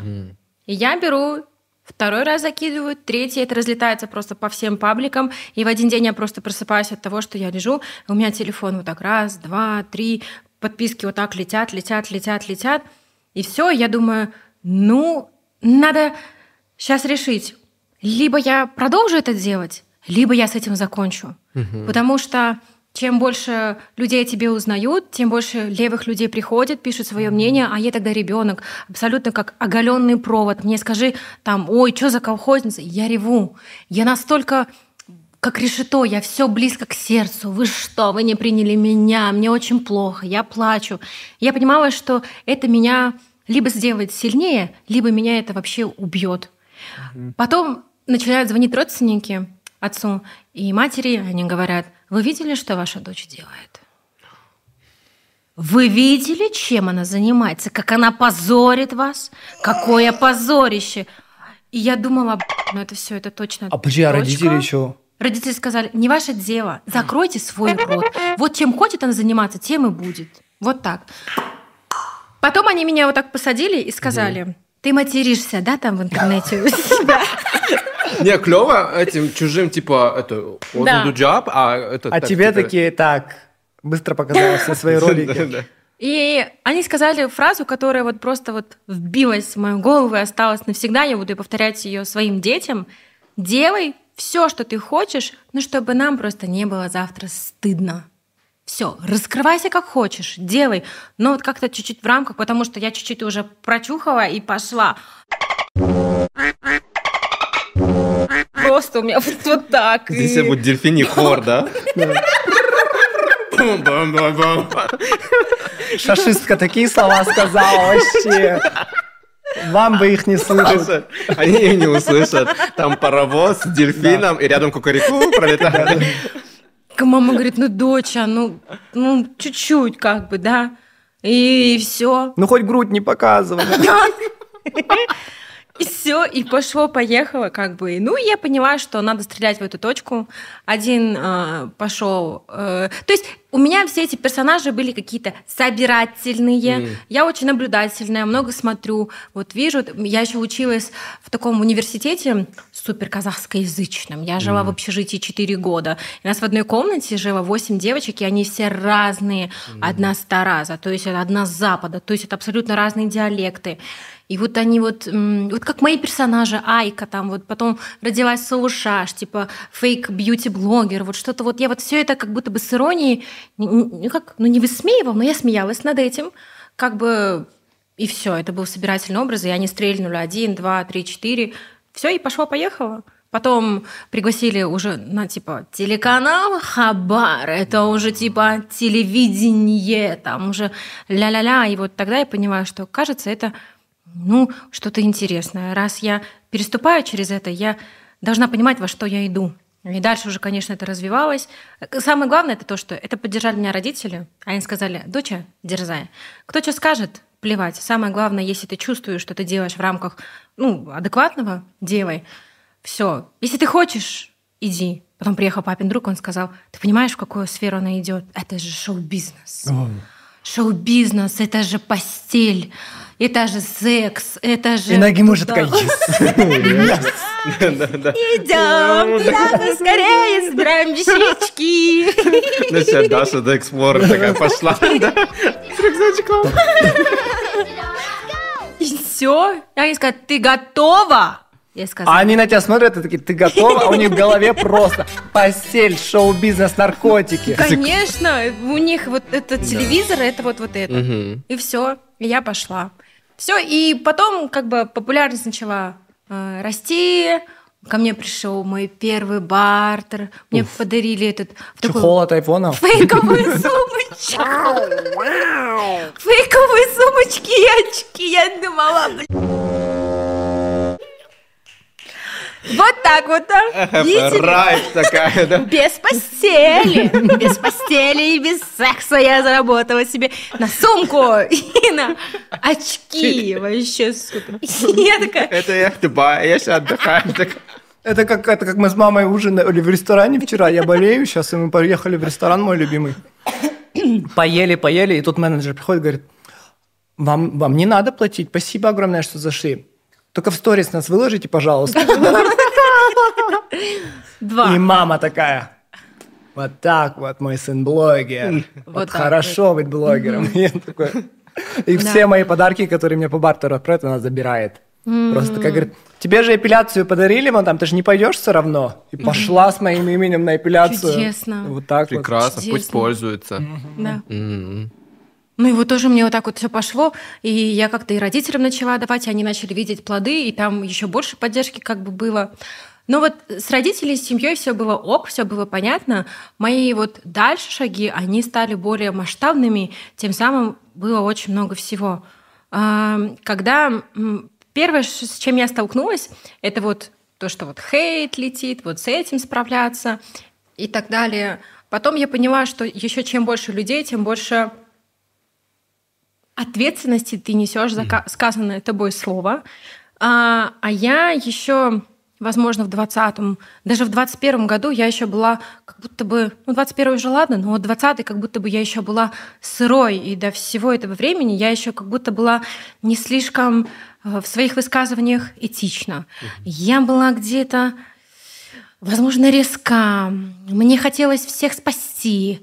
И я беру, второй раз закидываю, третий, это разлетается просто по всем пабликам. И в один день я просто просыпаюсь от того, что я лежу, у меня телефон вот так раз, два, три, подписки вот так летят, летят, летят, летят. И все, я думаю, ну, надо сейчас решить, либо я продолжу это делать, либо я с этим закончу. Потому что чем больше людей о тебе узнают, тем больше левых людей приходят, пишут свое мнение, а я тогда ребенок, абсолютно как оголенный провод. Мне скажи там, ой, что за колхозница? Я реву. Я настолько как решето, я все близко к сердцу. Вы что, вы не приняли меня, мне очень плохо, я плачу. Я понимала, что это меня либо сделает сильнее, либо меня это вообще убьет. Потом начинают звонить родственники отцу и матери, они говорят, вы видели, что ваша дочь делает? Вы видели, чем она занимается? Как она позорит вас? Какое позорище! И я думала, «Б***ь, ну это все, это точно А подожди, а точка». родители еще? Родители сказали, не ваше дело, закройте свой рот. Вот чем хочет она заниматься, тем и будет. Вот так. Потом они меня вот так посадили и сказали, ты материшься, да, там в интернете у себя? Не, клево этим чужим, типа, это, Да. do job, а это... А так, тебе типа, такие, так, быстро показала все свои *laughs* да, ролики. да. И они сказали фразу, которая вот просто вот вбилась в мою голову и осталась навсегда. Я буду повторять ее своим детям. Делай все, что ты хочешь, но чтобы нам просто не было завтра стыдно. Все, раскрывайся как хочешь, делай, но вот как-то чуть-чуть в рамках, потому что я чуть-чуть уже прочухала и пошла. Просто у меня вот, вот так. Здесь и- будет дельфиний хор, да? Шашистка такие слова сказала вообще. Вам бы их не слышать. Слышат? Они их не услышат. Там паровоз с дельфином, и рядом кукареку пролетает. Мама говорит, ну, доча, ну, ну, чуть-чуть как бы, да. И все. Ну хоть грудь не показывай. *laughs* И все, и пошло, поехало, как бы. Ну, я поняла, что надо стрелять в эту точку. Один э, пошел. э, то есть у меня все эти персонажи были какие-то собирательные. Я очень наблюдательная, много смотрю. Вот вижу, я еще училась в таком университете супер казахскоязычном. Я жила в общежитии 4 года. И у нас в одной комнате жило 8 девочек, и они все разные. Одна с Тараза, то есть одна с Запада, то есть это абсолютно разные диалекты. И вот они вот, вот как мои персонажи, Айка там, вот потом родилась Саушаш, типа фейк бьюти-блогер, вот что-то вот, я вот все это как будто бы с иронией, ну как, ну не высмеивал, но я смеялась над этим, как бы, и все, это был собирательный образ, и они стрельнули один, два, три, четыре, все, и пошло-поехало. Потом пригласили уже на типа телеканал Хабар, это уже типа телевидение, там уже ля-ля-ля, и вот тогда я понимаю, что кажется это ну, что-то интересное. Раз я переступаю через это, я должна понимать, во что я иду. И дальше уже, конечно, это развивалось. Самое главное это то, что это поддержали меня родители. Они сказали, доча, дерзай. Кто что скажет, плевать. Самое главное, если ты чувствуешь, что ты делаешь в рамках ну, адекватного, делай. Все. Если ты хочешь, иди. Потом приехал папин друг, он сказал, ты понимаешь, в какую сферу она идет? Это же шоу-бизнес. Шоу-бизнес, это же постель. Это же секс, это же... И ноги мужа такая. *laughs* Идем туда поскорее, собираем вещички. *laughs* Ну все, Даша до Explorer такая пошла. да, С рюкзачком. И все. Они сказали, ты готова? Я сказала, А они на тебя смотрят и такие, ты готова? А у них в голове просто постель, шоу-бизнес, наркотики. конечно, у них вот этот телевизор, это вот вот это. И все, я пошла. Все, и потом как бы популярность начала э, расти. Ко мне пришел мой первый бартер. Мне подарили этот Чехол от айфона. фейковую *laughs* сумочку. Фейковые сумочки и очки. Я думала, блин. Вот так вот. Видите? Райт такая, да? Без постели, без постели и без секса я заработала себе на сумку и на очки. Вообще супер. Я такая, Это я тупая, я сейчас отдыхаю. Это как, это как мы с мамой ужинали в ресторане вчера. Я болею сейчас, и мы поехали в ресторан мой любимый. Поели, поели, и тут менеджер приходит и говорит, вам, вам не надо платить, спасибо огромное, что зашли. Только в сторис нас выложите, пожалуйста. Два. И мама такая, вот так вот мой сын блогер. Вот, Вот так хорошо быть блогером. И я такой, И все мои подарки, которые мне по бартеру отправят, она забирает. Просто такая говорит, тебе же эпиляцию подарили, вон там, ты же не пойдешь все равно. И пошла с моим именем на эпиляцию. Чудесно. Вот так вот. Прекрасно, пусть Чудесно. пользуется. Да. М. Ну и вот тоже мне вот так вот все пошло, и я как-то и родителям начала давать, и они начали видеть плоды, и там еще больше поддержки как бы было. Но вот с родителями, с семьей все было ок, все было понятно. Мои вот дальше шаги, они стали более масштабными, тем самым было очень много всего. Когда первое, с чем я столкнулась, это вот то, что вот хейт летит, вот с этим справляться и так далее. Потом я поняла, что еще чем больше людей, тем больше ответственности ты несешь за ка- сказанное тобой слово. А, а я еще, возможно, в 20-м, даже в 21-м году я еще была как будто бы, ну, 21-й уже ладно, но вот 20-й как будто бы я еще была сырой, и до всего этого времени я еще как будто была не слишком э, в своих высказываниях этична. Я была где-то возможно, резка. Мне хотелось всех спасти.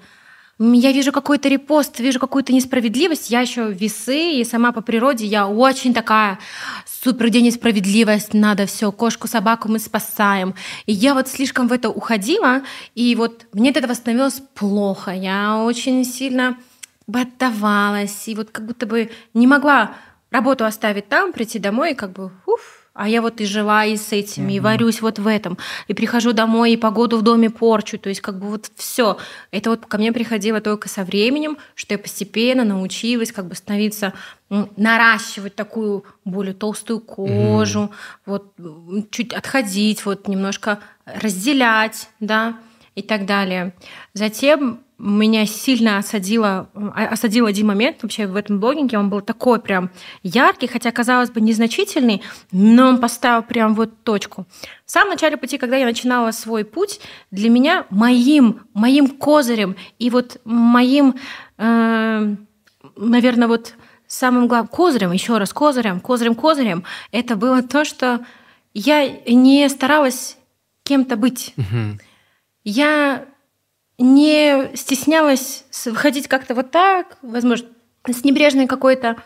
Я вижу какой-то репост, вижу какую-то несправедливость. Я еще весы, и сама по природе я очень такая супер, где несправедливость, надо все, кошку, собаку мы спасаем. И я вот слишком в это уходила, и вот мне от этого становилось плохо. Я очень сильно баттовалась, и вот как будто бы не могла работу оставить там, прийти домой и как бы уф, а я вот и жила и с этими, и варюсь вот в этом, и прихожу домой, и погоду в доме порчу, то есть как бы вот все. Это вот ко мне приходило только со временем, что я постепенно научилась как бы становиться, наращивать такую более толстую кожу, вот м, чуть отходить, вот немножко разделять, да, и так далее. Затем меня сильно осадило, а- осадил один момент вообще в этом блогинге. Он был такой прям яркий, хотя, казалось бы, незначительный, но он поставил прям вот точку. В самом начале пути, когда я начинала свой путь, для меня моим, моим козырем и вот моим, наверное, вот самым главным козырем, еще раз козырем, козырем, козырем, это было то, что я не старалась кем-то быть. Я не стеснялась выходить как-то вот так, возможно, с небрежной какой-то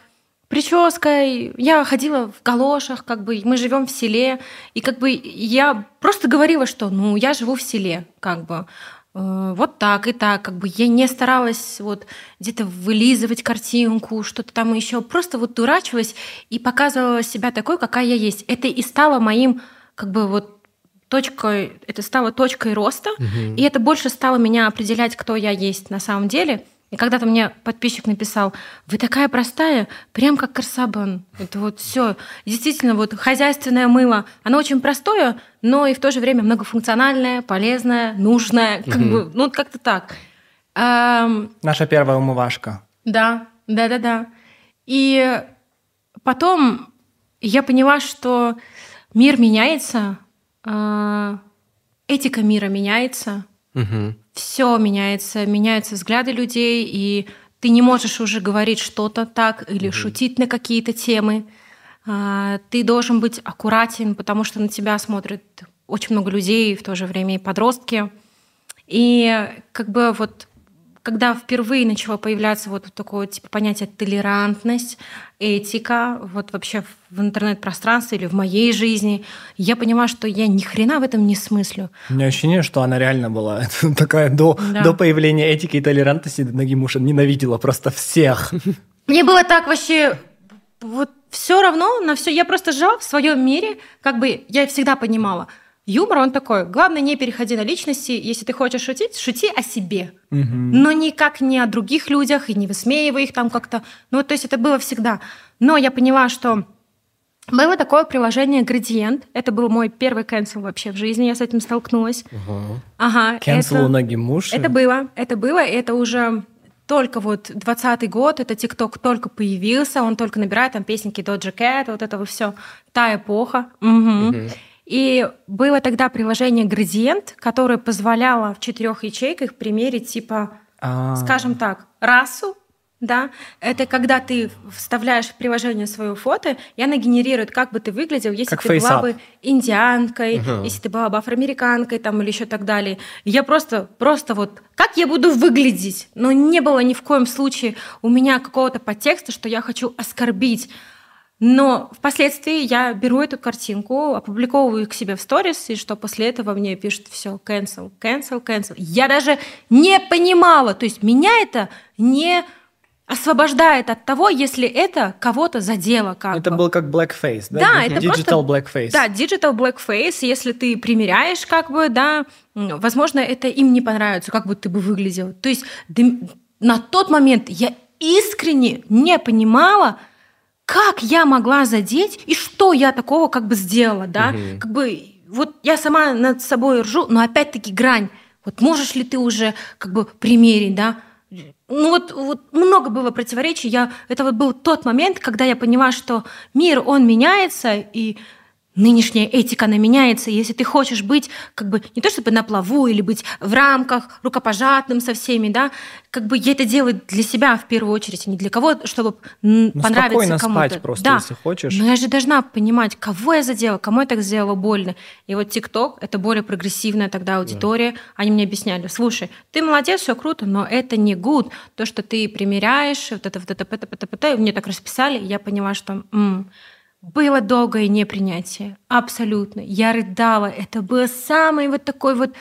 прической. Я ходила в галошах, как бы мы живем в селе, и как бы я просто говорила, что ну я живу в селе, как бы э, вот так и так, как бы я не старалась вот где-то вылизывать картинку, что-то там еще, просто вот дурачилась и показывала себя такой, какая я есть. Это и стало моим как бы вот точкой, это стало точкой роста, и это больше стало меня определять, кто я есть на самом деле. И когда-то мне подписчик написал, вы такая простая, прям как Карсабан. Это вот все. Действительно, вот хозяйственное мыло, оно очень простое, но и в то же время многофункциональное, полезное, нужное. Как бы, ну, как-то так. Ам, Наша первая умывашка. да, да, да, да. И потом я поняла, что мир меняется, этика мира меняется, Мгм. все меняется, меняются взгляды людей, и ты не можешь уже говорить что-то так или шутить на какие-то темы. А, Ты должен быть аккуратен, потому что на тебя смотрят очень много людей, в то же время и подростки. И как бы вот когда впервые начало появляться вот такое типа понятие толерантность, этика, вот вообще в интернет-пространстве или в моей жизни, я поняла, что я ни хрена в этом не смыслю. У меня ощущение, что она реально была *laughs* такая до, Да. до появления этики и толерантности Нагимуша ненавидела просто всех. Мне было так вообще вот все равно на все. Я просто жила в своем мире, как бы я всегда понимала. Юмор, он такой, главное, не переходи на личности. Если ты хочешь шутить, шути о себе. Но никак не о других людях и не высмеивай их там как-то. Ну, то есть это было всегда. Но я поняла, что было такое приложение «Градиент». Это был мой первый cancel вообще в жизни. Я с этим столкнулась. Ага. Cancel это- у Нагимуши. это было, это было, и это уже только вот 20 год, это ТикТок только появился, он только набирает там песенки Doja Cat, вот это все, та эпоха. Мгм. И было тогда приложение Градиент, которое позволяло в четырех ячейках примерить типа, А. скажем так, расу, да, это когда ты вставляешь в приложение свое фото, и она генерирует, как бы ты выглядел, если Как ты была фейсап. бы индианкой, если ты была бы афроамериканкой там или еще так далее. Я просто, просто вот, как я буду выглядеть? Но не было ни в коем случае у меня какого-то подтекста, что я хочу оскорбить. Но впоследствии я беру эту картинку, опубликовываю их к себе в сторис, и что после этого мне пишут все cancel, cancel, cancel. Я даже не понимала, то есть меня это не освобождает от того, если это кого-то задело как Это бы. был как blackface, да? Да, это Digital просто... blackface. Да, digital blackface, если ты примеряешь, как бы, да, возможно, это им не понравится, как бы ты бы выглядел. То есть на тот момент я искренне не понимала, как я могла задеть и что я такого как бы сделала, да? Как бы вот я сама над собой ржу, но опять-таки грань. Вот можешь ли ты уже как бы примерить, да? Ну вот, вот много было противоречий. Я, это вот был тот момент, когда я поняла, что мир, он меняется, и нынешняя этика, она меняется. Если ты хочешь быть как бы не то чтобы на плаву или быть в рамках, рукопожатным со всеми, да, как бы я это делаю для себя в первую очередь, а не для кого-то, чтобы Ну, понравиться спокойно кому-то. спать просто, да. если хочешь. Но я же должна понимать, кого я задела, кому я так сделала больно. И вот ТикТок — это более прогрессивная тогда аудитория. Они мне объясняли, слушай, ты молодец, все круто, но это не good. То, что ты примеряешь, вот это, вот это, вот это, вот это, вот это. мне так расписали, и я поняла, что м, было долгое непринятие. Абсолютно. Я рыдала. Это был самый вот такой вот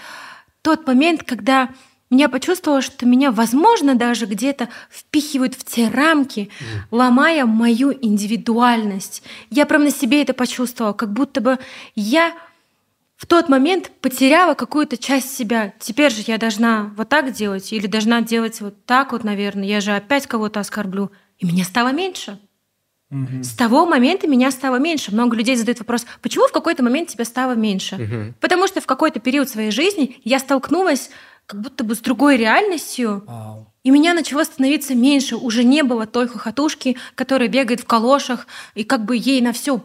тот момент, когда я почувствовала, что меня, возможно, даже где-то впихивают в те рамки, ломая мою индивидуальность. Я прям на себе это почувствовала, как будто бы я в тот момент потеряла какую-то часть себя. Теперь же я должна вот так делать или должна делать вот так вот, наверное. Я же опять кого-то оскорблю. И меня стало меньше. С того момента меня стало меньше. Много людей задают вопрос, почему в какой-то момент тебя стало меньше? Потому что в какой-то период своей жизни я столкнулась как будто бы с другой реальностью, Вау. и меня начало становиться меньше. Уже не было той хохотушки, которая бегает в калошах, и как бы ей на все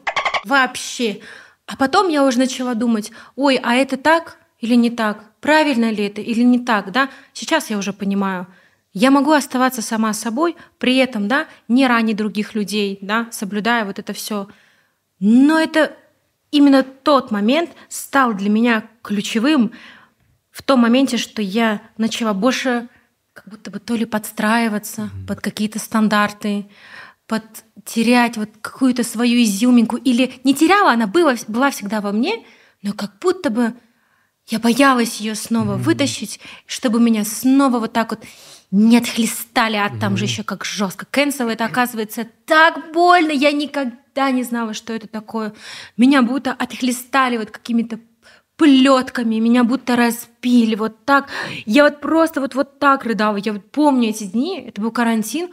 вообще. А потом я уже начала думать, ой, а это так или не так? Правильно ли это или не так? Да? Сейчас я уже понимаю. Я могу оставаться сама собой, при этом, да, не ранить других людей, да, соблюдая вот это все. Но это именно тот момент стал для меня ключевым в том моменте, что я начала больше как будто бы то ли подстраиваться под какие-то стандарты, под терять вот какую-то свою изюминку. Или не теряла, она была, была всегда во мне, но как будто бы я боялась ее снова вытащить, чтобы меня снова вот так вот не отхлестали, а там же еще как жестко. Кэнсел это оказывается так больно. Я никогда не знала, что это такое. Меня будто отхлестали вот какими-то плетками, меня будто разбили вот так. Я вот просто вот, вот так рыдала. Я вот помню эти дни, это был карантин.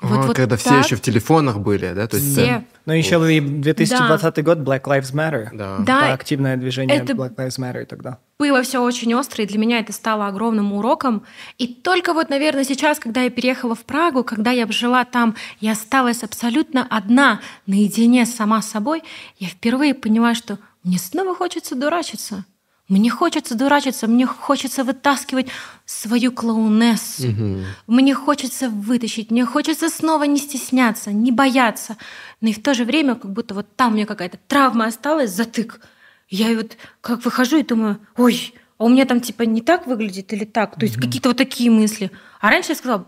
Вот, А, вот когда все так еще в телефонах были, да? То есть, все. Но еще и 2020 год Black Lives Matter. Да. Да, Да, активное движение это- Black Lives Matter тогда. было все очень остро, и для меня это стало огромным уроком. И только вот, наверное, сейчас, когда я переехала в Прагу, когда я жила там, я осталась абсолютно одна, наедине сама с собой, я впервые поняла, что мне снова хочется дурачиться. Мне хочется дурачиться, мне хочется вытаскивать свою клоунессу. Мгм. Мне хочется вытащить, мне хочется снова не стесняться, не бояться. Но и в то же время, как будто вот там у меня какая-то травма осталась, затык. Я вот как выхожу и думаю, ой, а у меня там типа не так выглядит или так? То есть какие-то вот такие мысли. А раньше я сказала,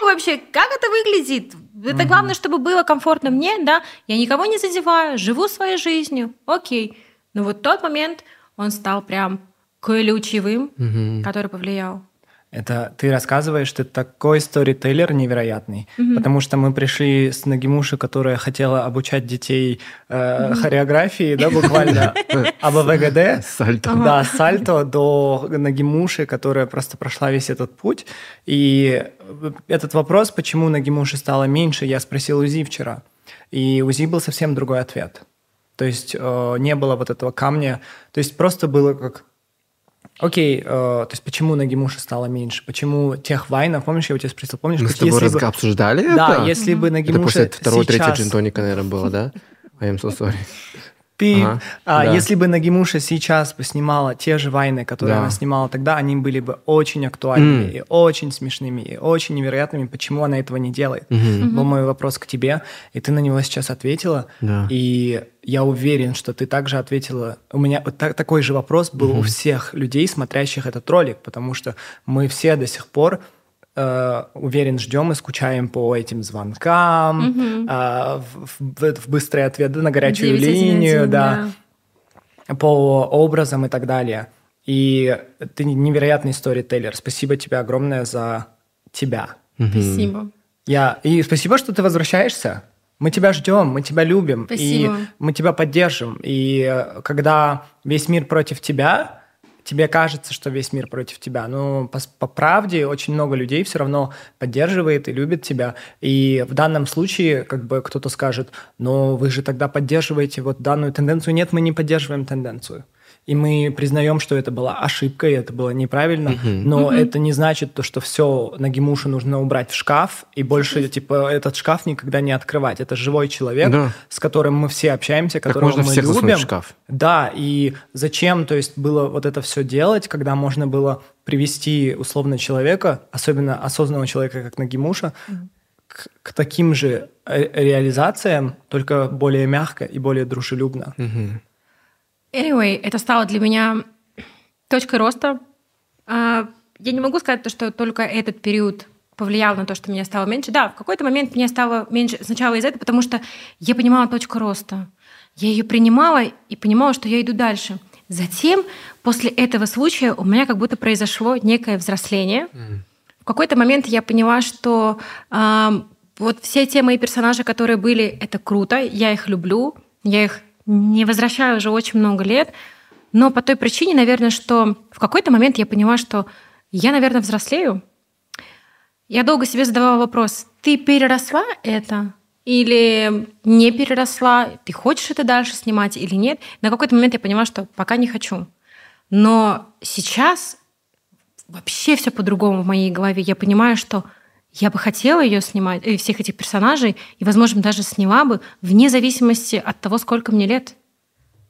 вообще, как это выглядит? Это главное, чтобы было комфортно мне, да? Я никого не задеваю, живу своей жизнью, окей. Но вот тот момент, он стал прям ключевым, Мгм. который повлиял. Это ты рассказываешь, ты такой сторителлер невероятный, потому что мы пришли с Нагимуши, которая хотела обучать детей э, хореографии, да, буквально *laughs* АБВГД. Сальто. Да, сальто до Нагимуши, которая просто прошла весь этот путь. И этот вопрос, почему Нагимуши стало меньше, я спросил УЗИ вчера. И УЗИ был совсем другой ответ. То есть э, не было вот этого камня. То есть просто было как Окей, э, то есть почему Нагимуши стало меньше? Почему тех вайнов, помнишь, я у тебя спросил, помнишь, Мы с тобой если бы- обсуждали Да, это? если бы Это Нагимуши после второго, третьего сейчас... джинтоника, наверное, было, да? *laughs* I am so sorry. Пип. Ага, А, да. Если бы Нагимуша сейчас бы снимала те же вайны, которые Да. она снимала тогда, они были бы очень актуальными М. и очень смешными, и очень невероятными. Почему она этого не делает? Был мой вопрос к тебе, и ты на него сейчас ответила. Да. И я уверен, что ты также ответила. У меня вот так- такой же вопрос был у всех людей, смотрящих этот ролик, потому что мы все до сих пор э, уверен, ждем и скучаем по этим звонкам, а, в, в- в быстрый ответ да, на горячую 911, линию, да, по образам и так далее. И ты невероятный сторителлер. Спасибо тебе огромное за тебя. Спасибо. Я... И спасибо, что ты возвращаешься. Мы тебя ждем, мы тебя любим, Спасибо. и мы тебя поддержим. И э, когда весь мир против тебя, тебе кажется, что весь мир против тебя. Но по, по правде очень много людей все равно поддерживает и любит тебя. И в данном случае как бы кто-то скажет, но вы же тогда поддерживаете вот данную тенденцию. Нет, мы не поддерживаем тенденцию. И мы признаем, что это была ошибка, и это было неправильно, но это не значит то, что все Нагимушу нужно убрать в шкаф, и больше, типа, этот шкаф никогда не открывать. Это живой человек, Да. с которым мы все общаемся, Как которого можно мы всех засунуть в любим. шкаф. Да, и зачем, то есть, было вот это все делать, когда можно было привести условно человека, особенно осознанного человека, как Нагимуша, к, к таким же реализациям, только более мягко и более дружелюбно. Anyway, это стало для меня точкой роста. А, Я не могу сказать, то, что только этот период повлиял на то, что меня стало меньше. Да, в какой-то момент меня стало меньше сначала из этого, потому что я понимала точку роста. Я ее принимала и понимала, что я иду дальше. Затем, после этого случая, у меня как будто произошло некое взросление. В какой-то момент я поняла, что ам, вот все те мои персонажи, которые были, это круто, я их люблю, я их не возвращаю уже очень много лет, но по той причине, наверное, что в какой-то момент я поняла, что я, наверное, взрослею. Я долго себе задавала вопрос, ты переросла это? Или не переросла? Ты хочешь это дальше снимать или нет? На какой-то момент я поняла, что пока не хочу. Но сейчас вообще все по-другому в моей голове. Я понимаю, что я бы хотела ее снимать, э, всех этих персонажей, и, возможно, даже сняла бы вне зависимости от того, сколько мне лет.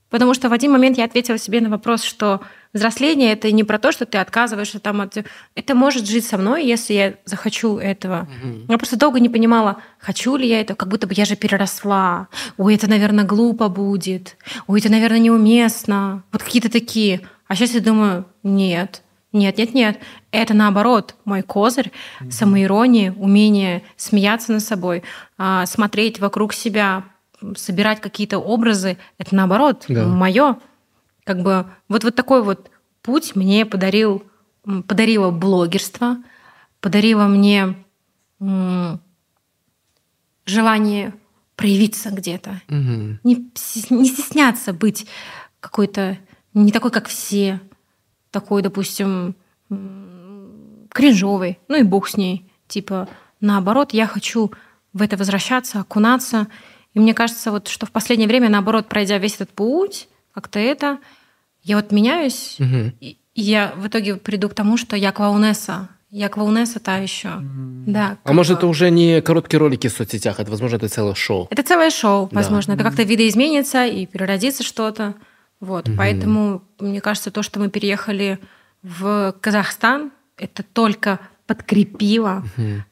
Потому что в один момент я ответила себе на вопрос, что взросление это не про то, что ты отказываешься там от... Это может жить со мной, если я захочу этого. Я просто долго не понимала, хочу ли я это, как будто бы я же переросла. Ой, это, наверное, глупо будет. Ой, это, наверное, неуместно. Вот какие-то такие. А сейчас я думаю, нет, нет, нет, нет. Это наоборот мой козырь, самоирония, умение смеяться над собой, а, смотреть вокруг себя, собирать какие-то образы. Это наоборот Да. мое. Как бы вот, вот такой вот путь мне подарил, подарило блогерство, подарило мне желание проявиться где-то, Мгм. не, не стесняться быть какой-то не такой, как все, такой, допустим, кринжовый, ну и бог с ней. Типа, наоборот, я хочу в это возвращаться, окунаться. И мне кажется, вот, что в последнее время, наоборот, пройдя весь этот путь, как-то это, я вот меняюсь, Мгм. и и я в итоге приду к тому, что я клоунесса. Я клоунесса та еще. Да. А может, это уже не короткие ролики в соцсетях, это, возможно, это целое шоу. Это целое шоу, Да. возможно. Это как-то видоизменится и переродится что-то. Вот, поэтому мне кажется, то, что мы переехали в Казахстан, это только подкрепило,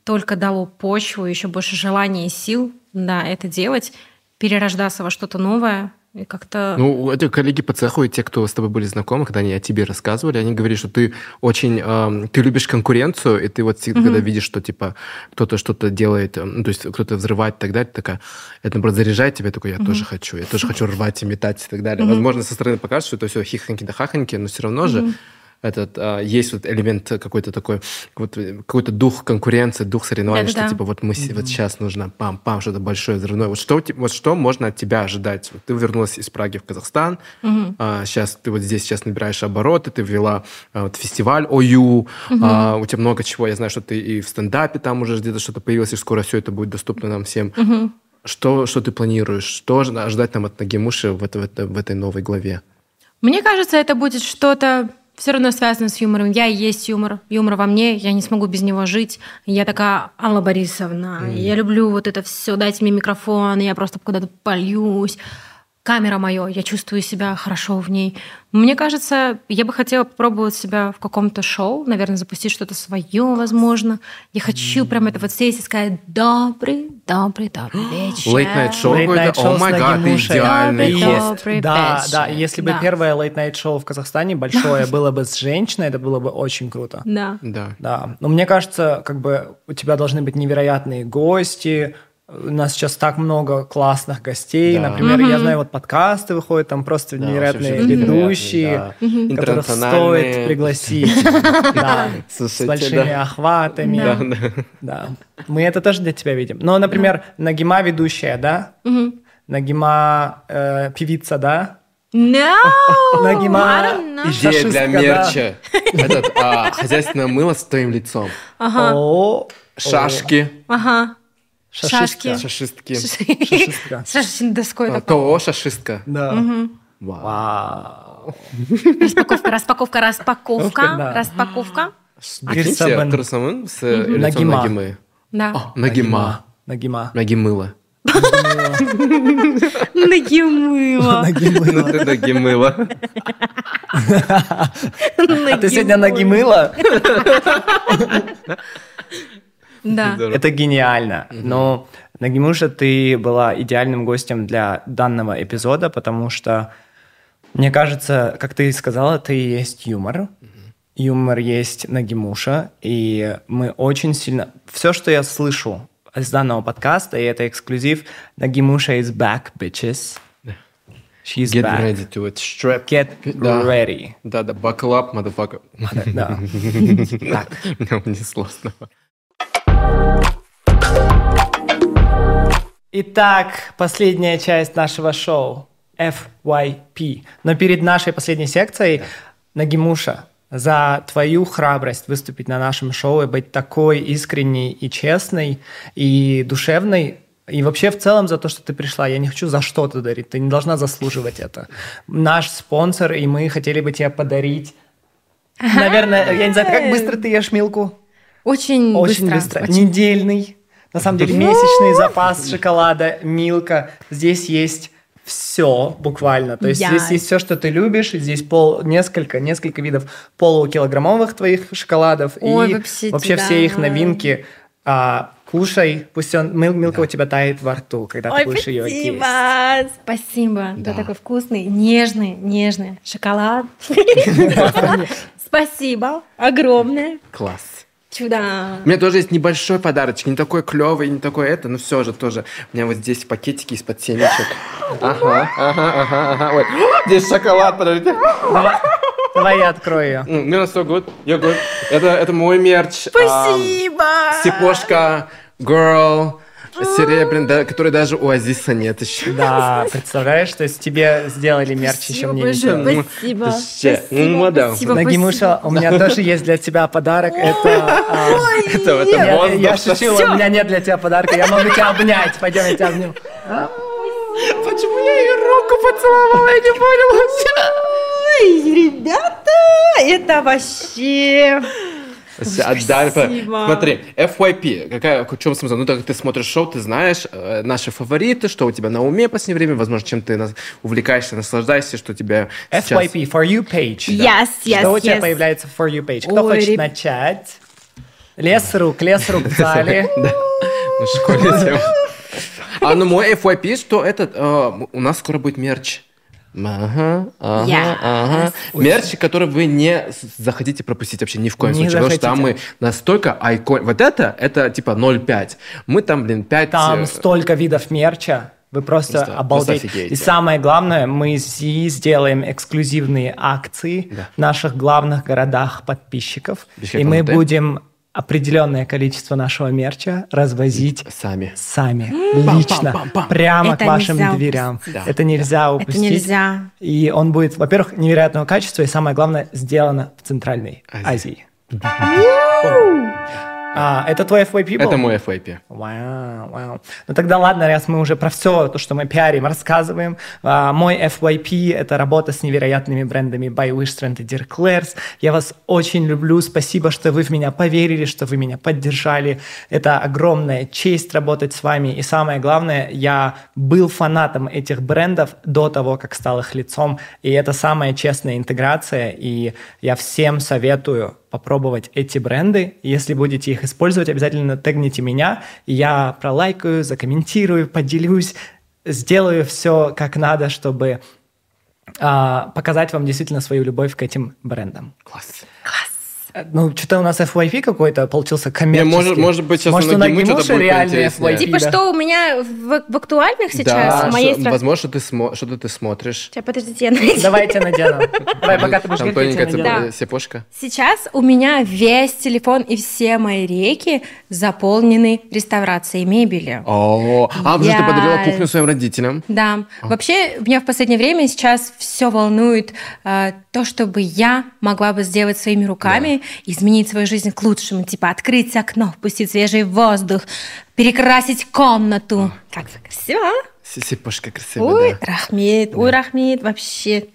только дало почву, еще больше желания и сил, да, это делать, перерождаться во что-то новое и как-то. Ну, эти коллеги по цеху и те, кто с тобой были знакомы, когда они о тебе рассказывали, они говорили, что ты очень, эм, ты любишь конкуренцию, и ты вот всегда, когда видишь, что типа кто-то что-то делает, эм, ну, то есть кто-то взрывает и так далее, такая, это наоборот заряжает тебя, такой, я тоже хочу, я тоже хочу рвать и метать и так далее. Возможно, со стороны покажется, что это все хихоньки да хахоньки, но все равно же этот а, есть вот элемент какой-то такой, вот э, какой-то дух конкуренции, дух соревнований, что типа вот мы с- вот сейчас нужно пам-пам, что-то большое, взрывное. Вот что, вот что можно от тебя ожидать? Вот ты вернулась из Праги в Казахстан, а, сейчас ты вот здесь сейчас набираешь обороты, ты ввела а, вот фестиваль ОЮ, а, у тебя много чего, я знаю, что ты и в стендапе там уже где-то что-то появилось, и скоро все это будет доступно нам всем. Что, что ты планируешь? Что ожидать нам от Нагимуши в, это- в это- в этой новой главе? Мне кажется, это будет что-то все равно связано с юмором. Я и есть юмор. Юмор во мне, я не смогу без него жить. Я такая Алла Борисовна. Я люблю вот это все. Дайте мне микрофон, я просто куда-то польюсь. Камера мое, я чувствую себя хорошо в ней. Мне кажется, я бы хотела попробовать себя в каком-то шоу, наверное, запустить что-то свое, возможно. Я хочу прям это вот сесть и сказать «Добрый, добрый, добрый вечер». Late Night Show Late какой-то? Night Show О май гад, хост. добрый Да, вечер. да, если бы Да. первое late night шоу в Казахстане большое было бы с женщиной, это было бы очень круто. Да. Да. Да, но мне кажется, как бы у тебя должны быть невероятные гости. У нас сейчас так много классных гостей. Да. Например, я знаю, вот подкасты выходят, там просто Да, невероятные вообще ведущие, да. которых стоит пригласить. *laughs* Да, с большими охватами. Да. Мы это тоже для тебя видим. Но, например, Нагима ведущая, да? Нагима э, певица, да? No! Нагима I don't know. Идея для мерча. *laughs* Этот, а, хозяйственное мыло с твоим лицом. О, Шашки. Ага. Шашистка. Шашки. Шашистки. Шашистка. *laughs* С шашечной доской А, шашистка. Да. Вау. Вау. Распаковка, распаковка, распаковка, Да. распаковка. Прикиньте, Гирсабан. Турсамын с э, Нагима. Нагимы. Да. Нагима. Нагима. Нагимыла. *laughs* *laughs* Нагимыла. Ну Нагимыла. ты Нагимыла. А ты сегодня нагимыла? *laughs* Да. Это гениально. Но, Нагимуша, ты была идеальным гостем для данного эпизода, потому что, мне кажется, как ты сказала, ты есть юмор. Юмор есть Нагимуша, и мы очень сильно... Все, что я слышу из данного подкаста, и это эксклюзив, Нагимуша is back, bitches. She's Get back. ready to it. Strap. Get Да. ready. Да, да, buckle up, motherfucker. Да. Так. Меня унесло снова. Итак, последняя часть нашего шоу FYP. Но перед нашей последней секцией, Нагимуша, за твою храбрость выступить на нашем шоу и быть такой искренней и честной и душевной, и вообще в целом за то, что ты пришла. Я не хочу за что-то дарить, ты не должна заслуживать это. Наш спонсор, и мы хотели бы тебе подарить... *laughs* Наверное, я не знаю, как быстро ты ешь милку? Очень Очень быстро. быстро. Очень. Недельный. На самом деле месячный запас шоколада, милка. Здесь есть все буквально. То есть здесь есть все, что ты любишь. Здесь пол, несколько, несколько видов полукилограммовых твоих шоколадов. Ой, и вообще, вообще да. все их новинки. А, кушай, пусть он, мил- милка у тебя тает во рту, когда ты Ой, будешь ее есть. спасибо! Спасибо. Да. Ты такой вкусный, нежный, нежный шоколад. *laughs* Спасибо огромное. Класс. Чудо. У меня тоже есть небольшой подарочек, не такой клевый, не такой это, но все же тоже. У меня вот здесь пакетики из-под семечек. Ага, ага, ага, ага. Ой, здесь шоколад, подождите. Давай, давай я открою ее. М, Ну, все good, you're good. Это, это мой мерч. Спасибо. Сипошка, girl, серебряный, да, который даже у Азиса нет еще. Да, представляешь, то есть тебе сделали мерч, еще Спасибо мне не сделали. Спасибо. Вообще, Спасибо. ну. Спасибо. Нагимуша, у меня тоже есть для тебя подарок. Это... а, *laughs* Я, шучу, у меня нет для тебя подарка, я могу тебя обнять. Пойдем, я тебя обниму. Почему я ее руку поцеловала, я не поняла. Ой, ребята, это вообще... Отдали. Спасибо. Смотри, FYP, какая, в чем смысл? Ну, так как ты смотришь шоу, ты знаешь э, наши фавориты, что у тебя на уме в последнее время, возможно, чем ты нас- увлекаешься, наслаждаешься, что тебя сейчас... FYP, For You page. Yes, yes, Что у тебя появляется For You page? Кто Ой, хочет начать? Лес рук, лес рук в *laughs* зале. На школе. *laughs* А ну мой FYP, что этот, э, у нас скоро будет мерч. Ага, ага, Yes. ага. Мерч, который вы не захотите пропустить вообще ни в коем Не случае. Потому что там мы захотите. настолько айкон... Вот это, это типа 0,5. Мы там, блин, 5... Там э, столько видов мерча. Вы просто, Просто- обалдеть. просто офигеете. И самое главное, мы сделаем эксклюзивные акции Да. в наших главных городах подписчиков. Бишкек, и мы будем определенное количество нашего мерча развозить Сами. сами, лично, прямо Это к вашим дверям. упустить. Да. Это нельзя упустить. нельзя. И он будет, во-первых, невероятного качества, и самое главное, сделано в Центральной Азии. Азии. А, это твой FYP был? Это мой FYP. Вау, вау. Ну тогда ладно, раз мы уже про все то, что мы пиарим, рассказываем. А, мой FYP – это работа с невероятными брендами By Wishtrend и Dear Claire's. Я вас очень люблю. Спасибо, что вы в меня поверили, что вы меня поддержали. Это огромная честь работать с вами. И самое главное, я был фанатом этих брендов до того, как стал их лицом. И это самая честная интеграция. И я всем советую попробовать эти бренды. Если будете их использовать, обязательно тегните меня, я пролайкаю, закомментирую, поделюсь, сделаю все как надо, чтобы а, показать вам действительно свою любовь к этим брендам. Класс. Э, Ну, что-то у нас FYP какой-то получился Не, коммерческий. может, может быть, сейчас Может, у что-то будет реальный поинтереснее. FYP. Типа, да. что у меня в, в актуальных сейчас, Да, в моей что- стране. возможно, ты смо... что-то ты смотришь. Сейчас, подождите, я найду. Давайте надену. *laughs* Давай, пока ты будешь Там говорить, я тоненькая надену. э, сепошка. Сейчас у меня весь телефон и все мои реки заполнены реставрацией мебели. О, а, потому что ты подарила кухню своим родителям. Да. Вообще, меня в последнее время сейчас все волнует э, то, чтобы я могла бы сделать своими руками, изменить свою жизнь к лучшему. Типа открыть окно, впустить свежий воздух, перекрасить комнату. Как вы красиво, а? С- Сепошка красивая, Ой, да. Рахмет, ой, Рахмет, вообще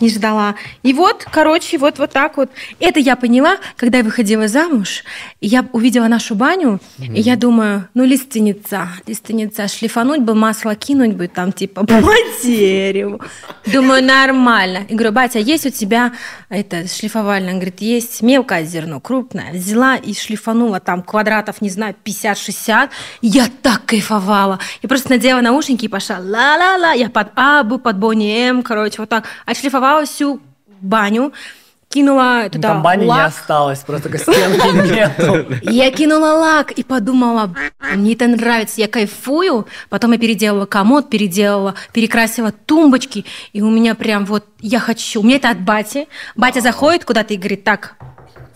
не ждала. И вот, короче, вот, вот так вот. Это я поняла, когда я выходила замуж, я увидела нашу баню, и я думаю, ну, лиственница, лиственница, шлифануть бы, масло кинуть бы там, типа, *laughs* по дереву. Думаю, нормально. И говорю, батя, есть у тебя это шлифовальное? Он говорит, есть мелкое зерно, крупное. Взяла и шлифанула там квадратов, не знаю, 50-60. Я так кайфовала. Я просто надела наушники и пошла ла-ла-ла. Я под Абу, под Бонни М, короче, вот так. Отшлифовала всю баню, кинула Ну, туда Там бани не лак. осталось, просто стенки *laughs* нету. Я кинула лак и подумала, «Б***ь, мне это нравится, я кайфую. Потом я переделала комод, переделала, перекрасила тумбочки, и у меня прям вот, я хочу. У меня это от бати. Батя заходит куда-то и говорит, так,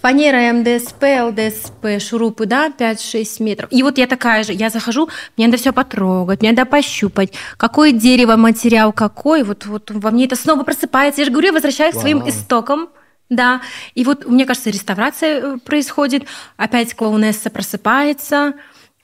фанера МДСП, ЛДСП, шурупы, да, 5-6 метров. И вот я такая же, я захожу, мне надо все потрогать, мне надо пощупать, какое дерево, материал какой, вот, вот во мне это снова просыпается. Я же говорю, я возвращаюсь к своим истокам. Да, и вот, мне кажется, реставрация э, происходит, опять клоунесса просыпается.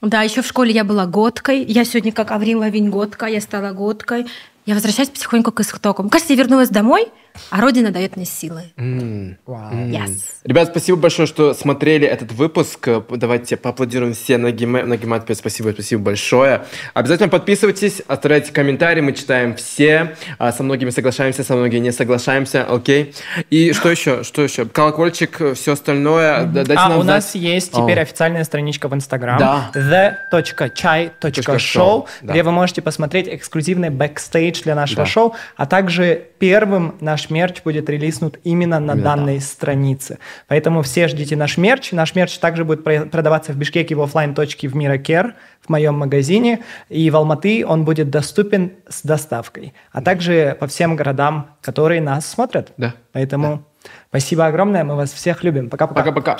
Да, еще в школе я была годкой. Я сегодня как Аврил Лавинь годка, я стала годкой. Я возвращаюсь потихоньку к истокам. Кажется, я вернулась домой, а Родина дает мне силы. М. Вау. Yes. Ребят, спасибо большое, что смотрели этот выпуск. Э, Давайте поаплодируем все Нагиме. Нагимат, опять спасибо, спасибо большое. Обязательно подписывайтесь, оставляйте комментарии, мы читаем все. А, Со многими соглашаемся, со многими не соглашаемся, окей? И что еще? Что еще? Колокольчик, все остальное. Д- дайте А, нам у нас знать. есть теперь О. официальная страничка в Инстаграм Да. the.chai.show, Show, да. где вы можете посмотреть эксклюзивный бэкстейдж для нашего Да. шоу, а также первым наш мерч будет релизнут именно на Именно данной странице. Поэтому все ждите наш мерч. Наш мерч также будет про- продаваться в Бишкеке в оффлайн точке в Миракер, в моем магазине, и в Алматы он будет доступен с доставкой, а также по всем городам, которые нас смотрят. Да. Поэтому спасибо огромное, мы вас всех любим. Пока-пока. Пока-пока.